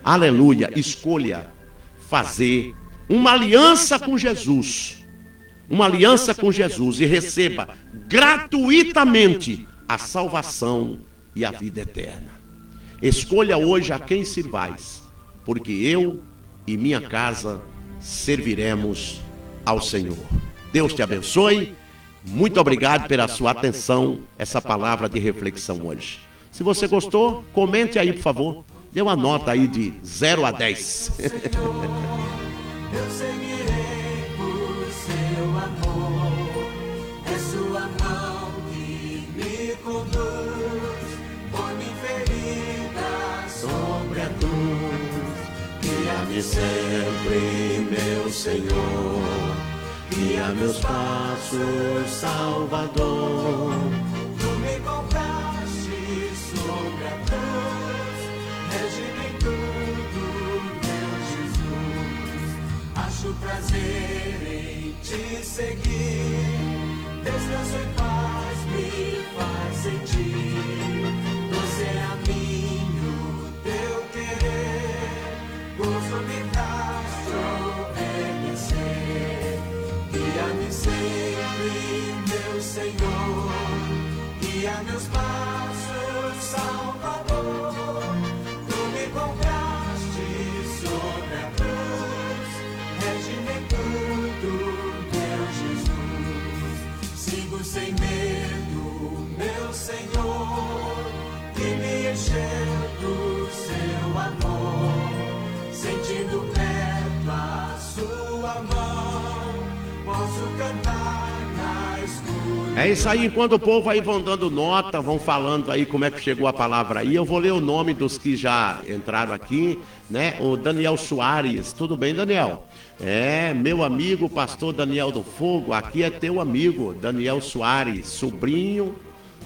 Speaker 4: Aleluia, escolha fazer uma aliança com Jesus. Uma aliança com Jesus e receba gratuitamente a salvação e a vida eterna. Escolha hoje a quem se vais, porque eu e minha casa serviremos ao Senhor. Deus te abençoe. Muito obrigado pela sua atenção, essa palavra de reflexão hoje. Se você gostou, comente aí, por favor. Dê uma nota aí de 0 a 10. (laughs)
Speaker 13: Eu seguirei por seu amor. É sua mão que me conduz. Põe-me ferida sobre a cruz.
Speaker 4: Guia-me sempre, meu Senhor. Guia meus passos, Salvador.
Speaker 13: Acho prazer em te seguir. Descanso em paz me faz sentir. Doce é a o teu querer. Gozo me traz de obedecer. Guia-me sempre, meu Senhor. Guia meus passos,
Speaker 4: É isso aí, enquanto o povo aí vão dando nota, vão falando aí como é que chegou a palavra aí. Eu vou ler o nome dos que já entraram aqui, né? O Daniel Soares. Tudo bem, Daniel? É, meu amigo, pastor Daniel do Fogo, aqui é teu amigo, Daniel Soares, sobrinho,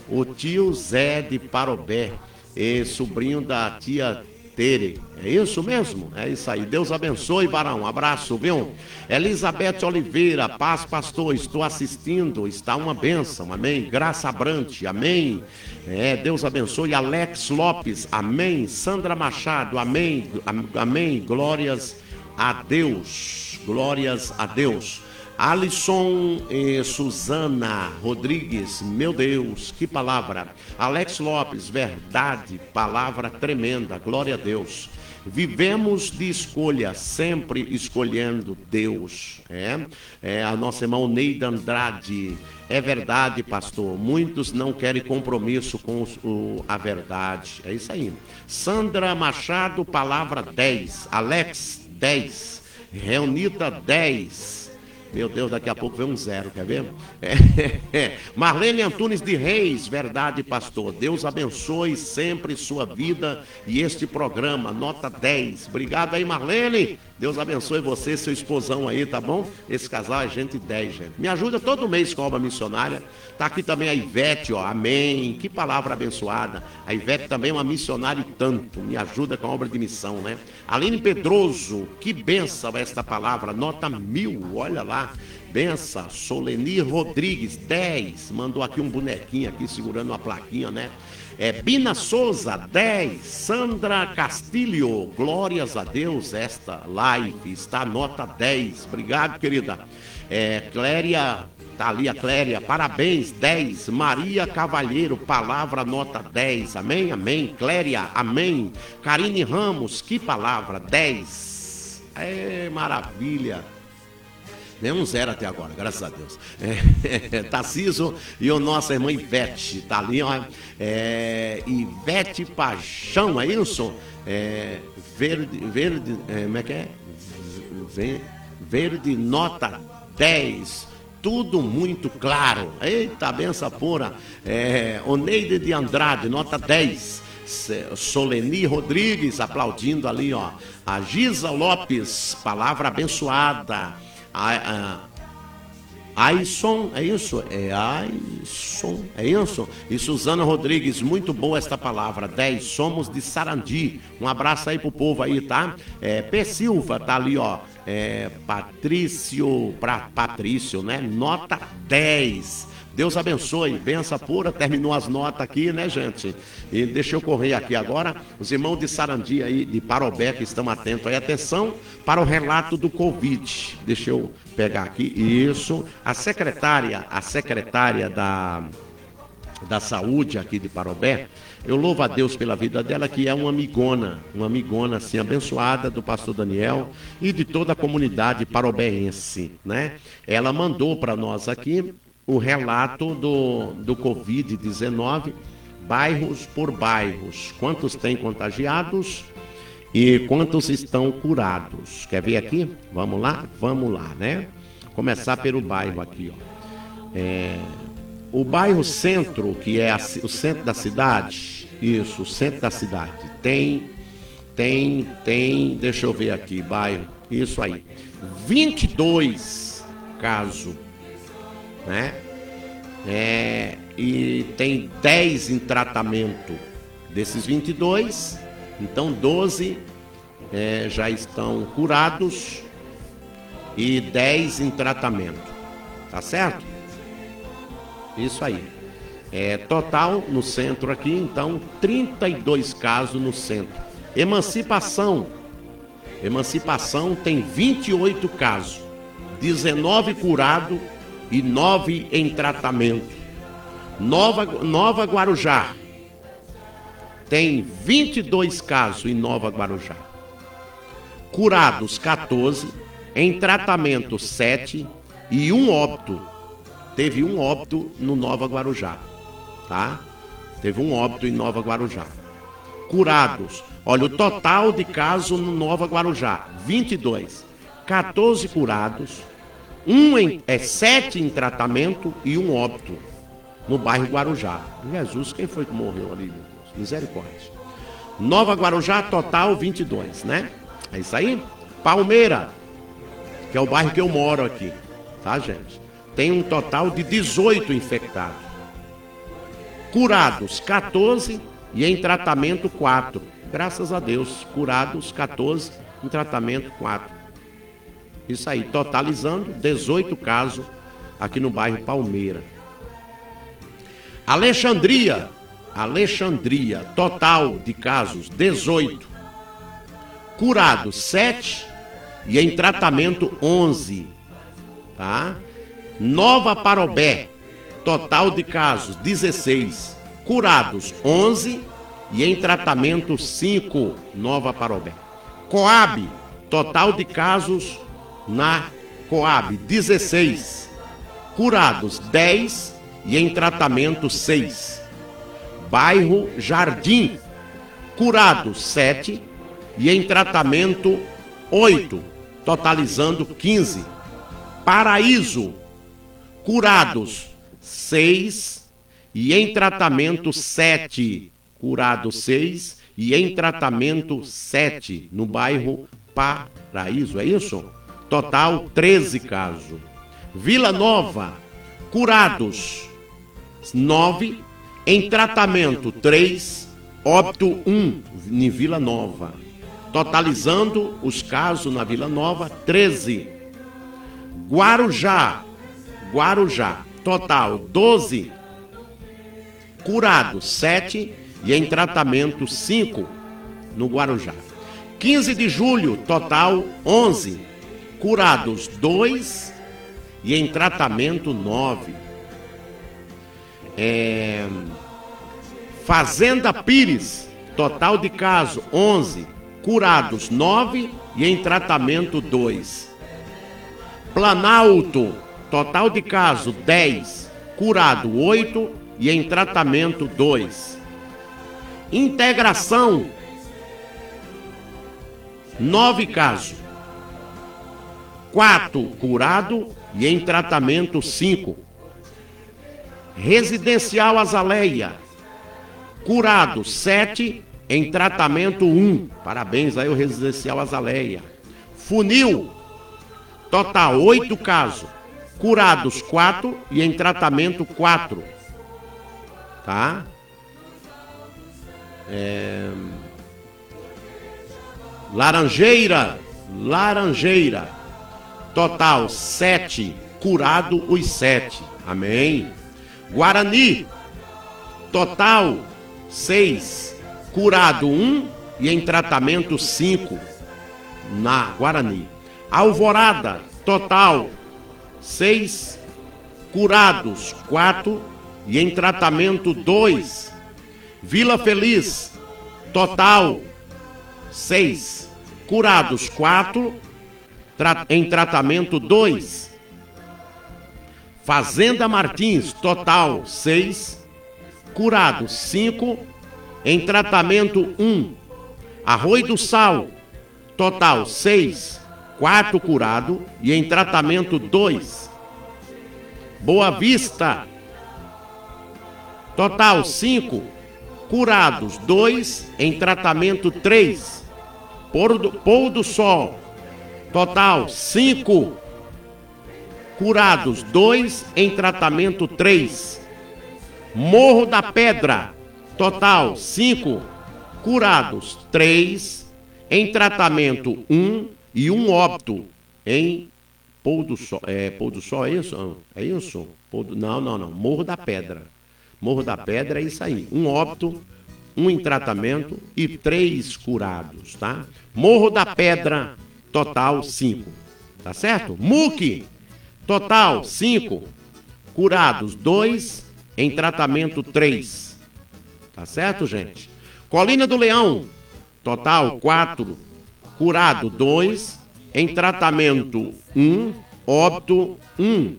Speaker 4: o tio Zé de Parobé, e sobrinho da tia Tere. É isso mesmo? É isso aí. Deus abençoe, Barão. Um abraço, viu? Elizabeth Oliveira, paz, pastor. Estou assistindo. Está uma bênção. Amém. Graça Brante. Amém. É, Deus abençoe. Alex Lopes. Amém. Sandra Machado. Amém. Am- Amém. Glórias a Deus. Glórias a Deus. Alisson e Suzana Rodrigues, meu Deus, que palavra. Alex Lopes, verdade, palavra tremenda, glória a Deus. Vivemos de escolha, sempre escolhendo Deus. É, é a nossa irmã Neida Andrade. É verdade, pastor. Muitos não querem compromisso com o- a verdade. É isso aí. Sandra Machado, palavra 10. Alex, 10. Reunita, 10. Meu Deus, daqui a pouco vem um zero, quer ver? (laughs) É. Marlene Antunes de Reis, verdade, pastor. Deus abençoe sempre sua vida e este programa, nota 10. Obrigado aí, Marlene. Deus abençoe você, seu esposão aí, tá bom? Esse casal é gente 10, gente. Me ajuda todo mês com a obra missionária. Tá aqui também a Ivete, ó. Amém. Que palavra abençoada. A Ivete também é uma missionária e tanto. Me ajuda com a obra de missão, né? Aline Pedroso, que benção esta palavra. Nota mil, olha lá. Benção. Soleni Rodrigues, 10. Mandou aqui um bonequinho aqui segurando uma plaquinha, né? É, Bina Souza, 10. Sandra Castilho, glórias a Deus, esta live está nota 10. Obrigado, querida. É, Cléria, tá ali a Cléria, parabéns, 10. Maria Cavalheiro, palavra nota 10. Amém, amém. Cléria, amém. Karine Ramos, que palavra, 10. É, maravilha. Nenhum zero até agora, graças a Deus. É, (laughs) Tarciso e o nosso irmã Ivete, tá ali, ó. É, Ivete Paixão, é isso? É, verde, verde, é, como é que é? Ve- Verde, nota 10. Tudo muito claro. Eita, benção pura. É, Oneide de Andrade, nota 10. Se- Soleni Rodrigues aplaudindo ali, ó. A Giza Lopes, palavra abençoada. A, a, Aisson, é isso? É Aisson, é isso? E Suzana Rodrigues, muito boa esta palavra. 10, somos de Sarandi. Um abraço aí pro povo aí, tá? É, P. Silva tá ali, ó. É, Patrício, pra, Patrício, né? Nota 10. Deus abençoe, benção pura, terminou as notas aqui, né, gente? E deixa eu correr aqui agora, os irmãos de Sarandi aí, de Parobé, que estão atentos aí, atenção para o relato do Covid. Deixa eu pegar aqui, isso. A secretária, a secretária da, da saúde aqui de Parobé, eu louvo a Deus pela vida dela, que é uma amigona, uma amigona assim abençoada do pastor Daniel e de toda a comunidade parobéense, né? Ela mandou para nós aqui o relato do, do Covid-19, bairros por bairros. Quantos têm contagiados e quantos estão curados? Quer ver aqui? Vamos lá? Vamos lá, né? Começar pelo bairro aqui, ó. É, o bairro centro, que é a, o centro da cidade, isso, o centro da cidade, tem, tem, tem, deixa eu ver aqui, bairro, isso aí, 22 casos né? É, e tem 10 em tratamento. Desses 22, então 12 é, já estão curados e 10 em tratamento. Tá certo? Isso aí. É, total no centro aqui, então, 32 casos no centro. Emancipação. Emancipação tem 28 casos. 19 curados e nove em tratamento. Nova, Nova Guarujá tem 22 casos em Nova Guarujá. Curados 14, em tratamento 7 e um óbito. Teve um óbito no Nova Guarujá, tá? Teve um óbito em Nova Guarujá. Curados, olha o total de casos no Nova Guarujá, 22. 14 curados, um em, é sete em tratamento e um óbito no bairro Guarujá. Jesus, quem foi que morreu ali, meu Deus? Misericórdia. Nova Guarujá, total 22, né? É isso aí? Palmeira, que é o bairro que eu moro aqui, tá, gente? Tem um total de 18 infectados. Curados, 14 e em tratamento 4. Graças a Deus, curados 14, em tratamento 4. Isso aí, totalizando 18 casos aqui no bairro Palmeira. Alexandria, Alexandria, total de casos 18. Curados 7 e em tratamento 11. Tá? Nova Parobé, total de casos 16. Curados 11 e em tratamento 5. Nova Parobé. Coab, total de casos na Coab 16, curados 10 e em tratamento 6. Bairro Jardim, curados 7 e em tratamento 8, totalizando 15. Paraíso, curados 6 e em tratamento 7. Curados 6 e em tratamento 7 no bairro Paraíso, é isso? Total 13 casos. Vila Nova, curados 9, em tratamento 3, óbito 1 em Vila Nova. Totalizando os casos na Vila Nova 13. Guarujá, Guarujá, total 12. Curados 7 e em tratamento 5 no Guarujá. 15 de julho, total 11 curados dois e em tratamento nove. É... Fazenda Pires, total de caso 11, curados 9 e em tratamento 2. Planalto, total de caso 10, curado 8 e em tratamento 2. Integração, 9 casos, quatro curado e em tratamento cinco. Residencial Azaleia, curado sete, em tratamento um. Parabéns aí o Residencial Azaleia. Funil, total oito casos, curados quatro e em tratamento quatro. Tá? É... Laranjeira, Laranjeira, total 7, curado os 7. Amém. Guarani, total 6, curado 1 e em tratamento 5 na Guarani. Alvorada, total 6, curados 4 e em tratamento 2. Vila Feliz, total 6, curados 4, tra em tratamento 2. Fazenda Martins, total 6, curados 5, em tratamento 1. Arroio do Sal, total 6, 4 curado e em tratamento 2. Boa Vista, total 5, curados 2, em tratamento 3. Pôr do, do Sol, total 5, curados 2, em tratamento 3. Morro da Pedra, total 5, curados 3, em tratamento 1 e um óbito em pôr do sol. É, pôr do sol é isso? É isso? Do, não, não, não. Morro da Pedra. Morro da Pedra é isso aí. Um óbito, um em tratamento e três curados, tá? Morro da Pedra, total 5. Tá certo? Muque, total 5. Curados 2, em tratamento 3. Tá certo, gente? Colina do Leão, total 4. Curado 2, em tratamento 1, óbito 1.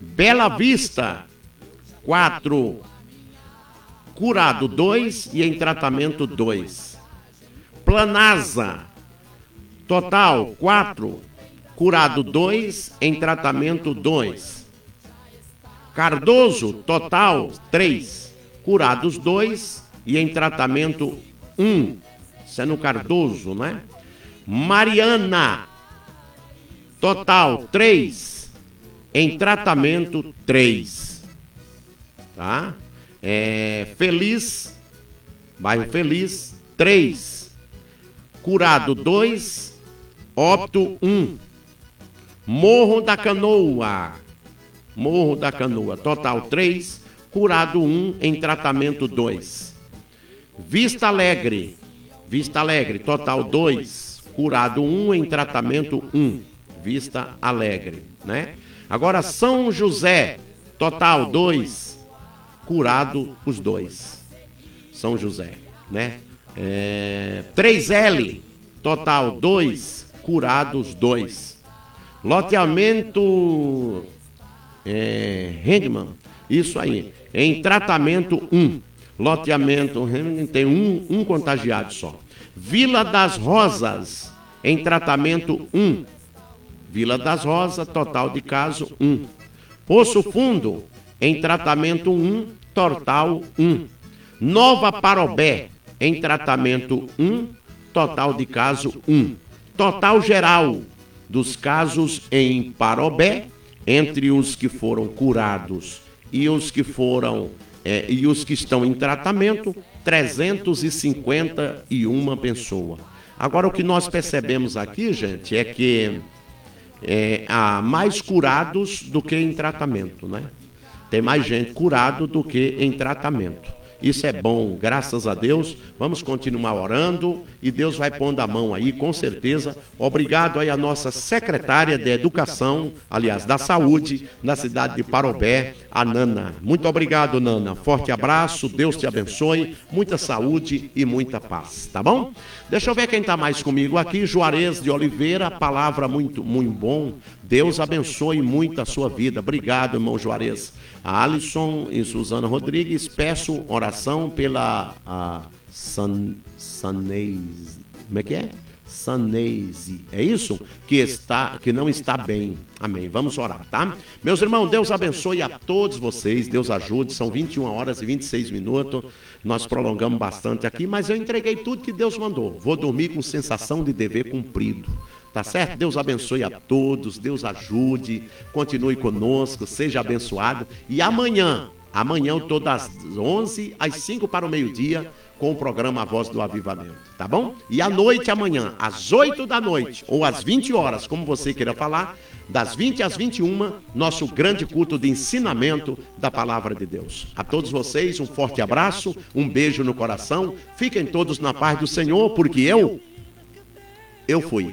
Speaker 4: Bela Vista, 4. Curado 2 e em tratamento 2. Planasa, total 4. Curado 2, em tratamento 2. Cardoso, total 3. Curados 2 e em tratamento 1. Isso é no Cardoso, né? Mariana, total 3. Em tratamento 3. Tá? É, Feliz, bairro Feliz, 3. Curado 2. Óbito 1. Morro da Canoa. Morro da Canoa, total 3. Curado 1 em tratamento 2. Vista Alegre. Vista Alegre, total 2. Curado 1 em tratamento 1. Vista Alegre, né? Agora São José, total 2. Curado os dois. São José, né? É, 3L, total 2. Curados 2. Loteamento é, Hengman, isso aí. Em tratamento 1. Loteamento Hengman tem um, um contagiado só. Vila das Rosas, em tratamento 1. Vila das Rosas, total de caso 1. Poço Fundo, em tratamento 1, total 1. Nova Parobé, em tratamento 1, total de caso 1. Total geral dos casos em Parobé, entre os que foram curados e os que foram é, e os que estão em tratamento, 351 pessoas. Agora, o que nós percebemos aqui, gente, é que é, há mais curados do que em tratamento, né? Tem mais gente curado do que em tratamento. Isso é bom, graças a Deus. Vamos continuar orando e Deus vai pondo a mão aí, com certeza. Obrigado aí a nossa secretária de Educação, aliás, da Saúde, na cidade de Parobé, a Nana. Muito obrigado, Nana. Forte abraço, Deus te abençoe, muita saúde e muita paz, tá bom? Deixa eu ver quem está mais comigo aqui. Juarez de Oliveira, palavra muito, muito bom. Deus abençoe muito a sua vida. Obrigado, irmão Juarez. Alisson e Suzana Rodrigues, peço oração pela a San, Sanese. Como é que é? Sanese. É isso? Que está, que não está bem. Amém. Vamos orar, tá? Meus irmãos, Deus abençoe a todos vocês. Deus ajude. São 21 horas e 26 minutos. Nós prolongamos bastante aqui, mas eu entreguei tudo que Deus mandou. Vou dormir com sensação de dever cumprido. Tá certo? Deus abençoe a todos, Deus ajude, continue conosco, seja abençoado. E amanhã, amanhã eu estou das 11 às 5 para o meio-dia, com o programa A Voz do Avivamento, tá bom? E à noite, amanhã, às 8 da noite, ou às 20 horas, como você queira falar, das 20 às 21, nosso grande culto de ensinamento da palavra de Deus. A todos vocês, um forte abraço, um beijo no coração. Fiquem todos na paz do Senhor, porque eu, eu fui.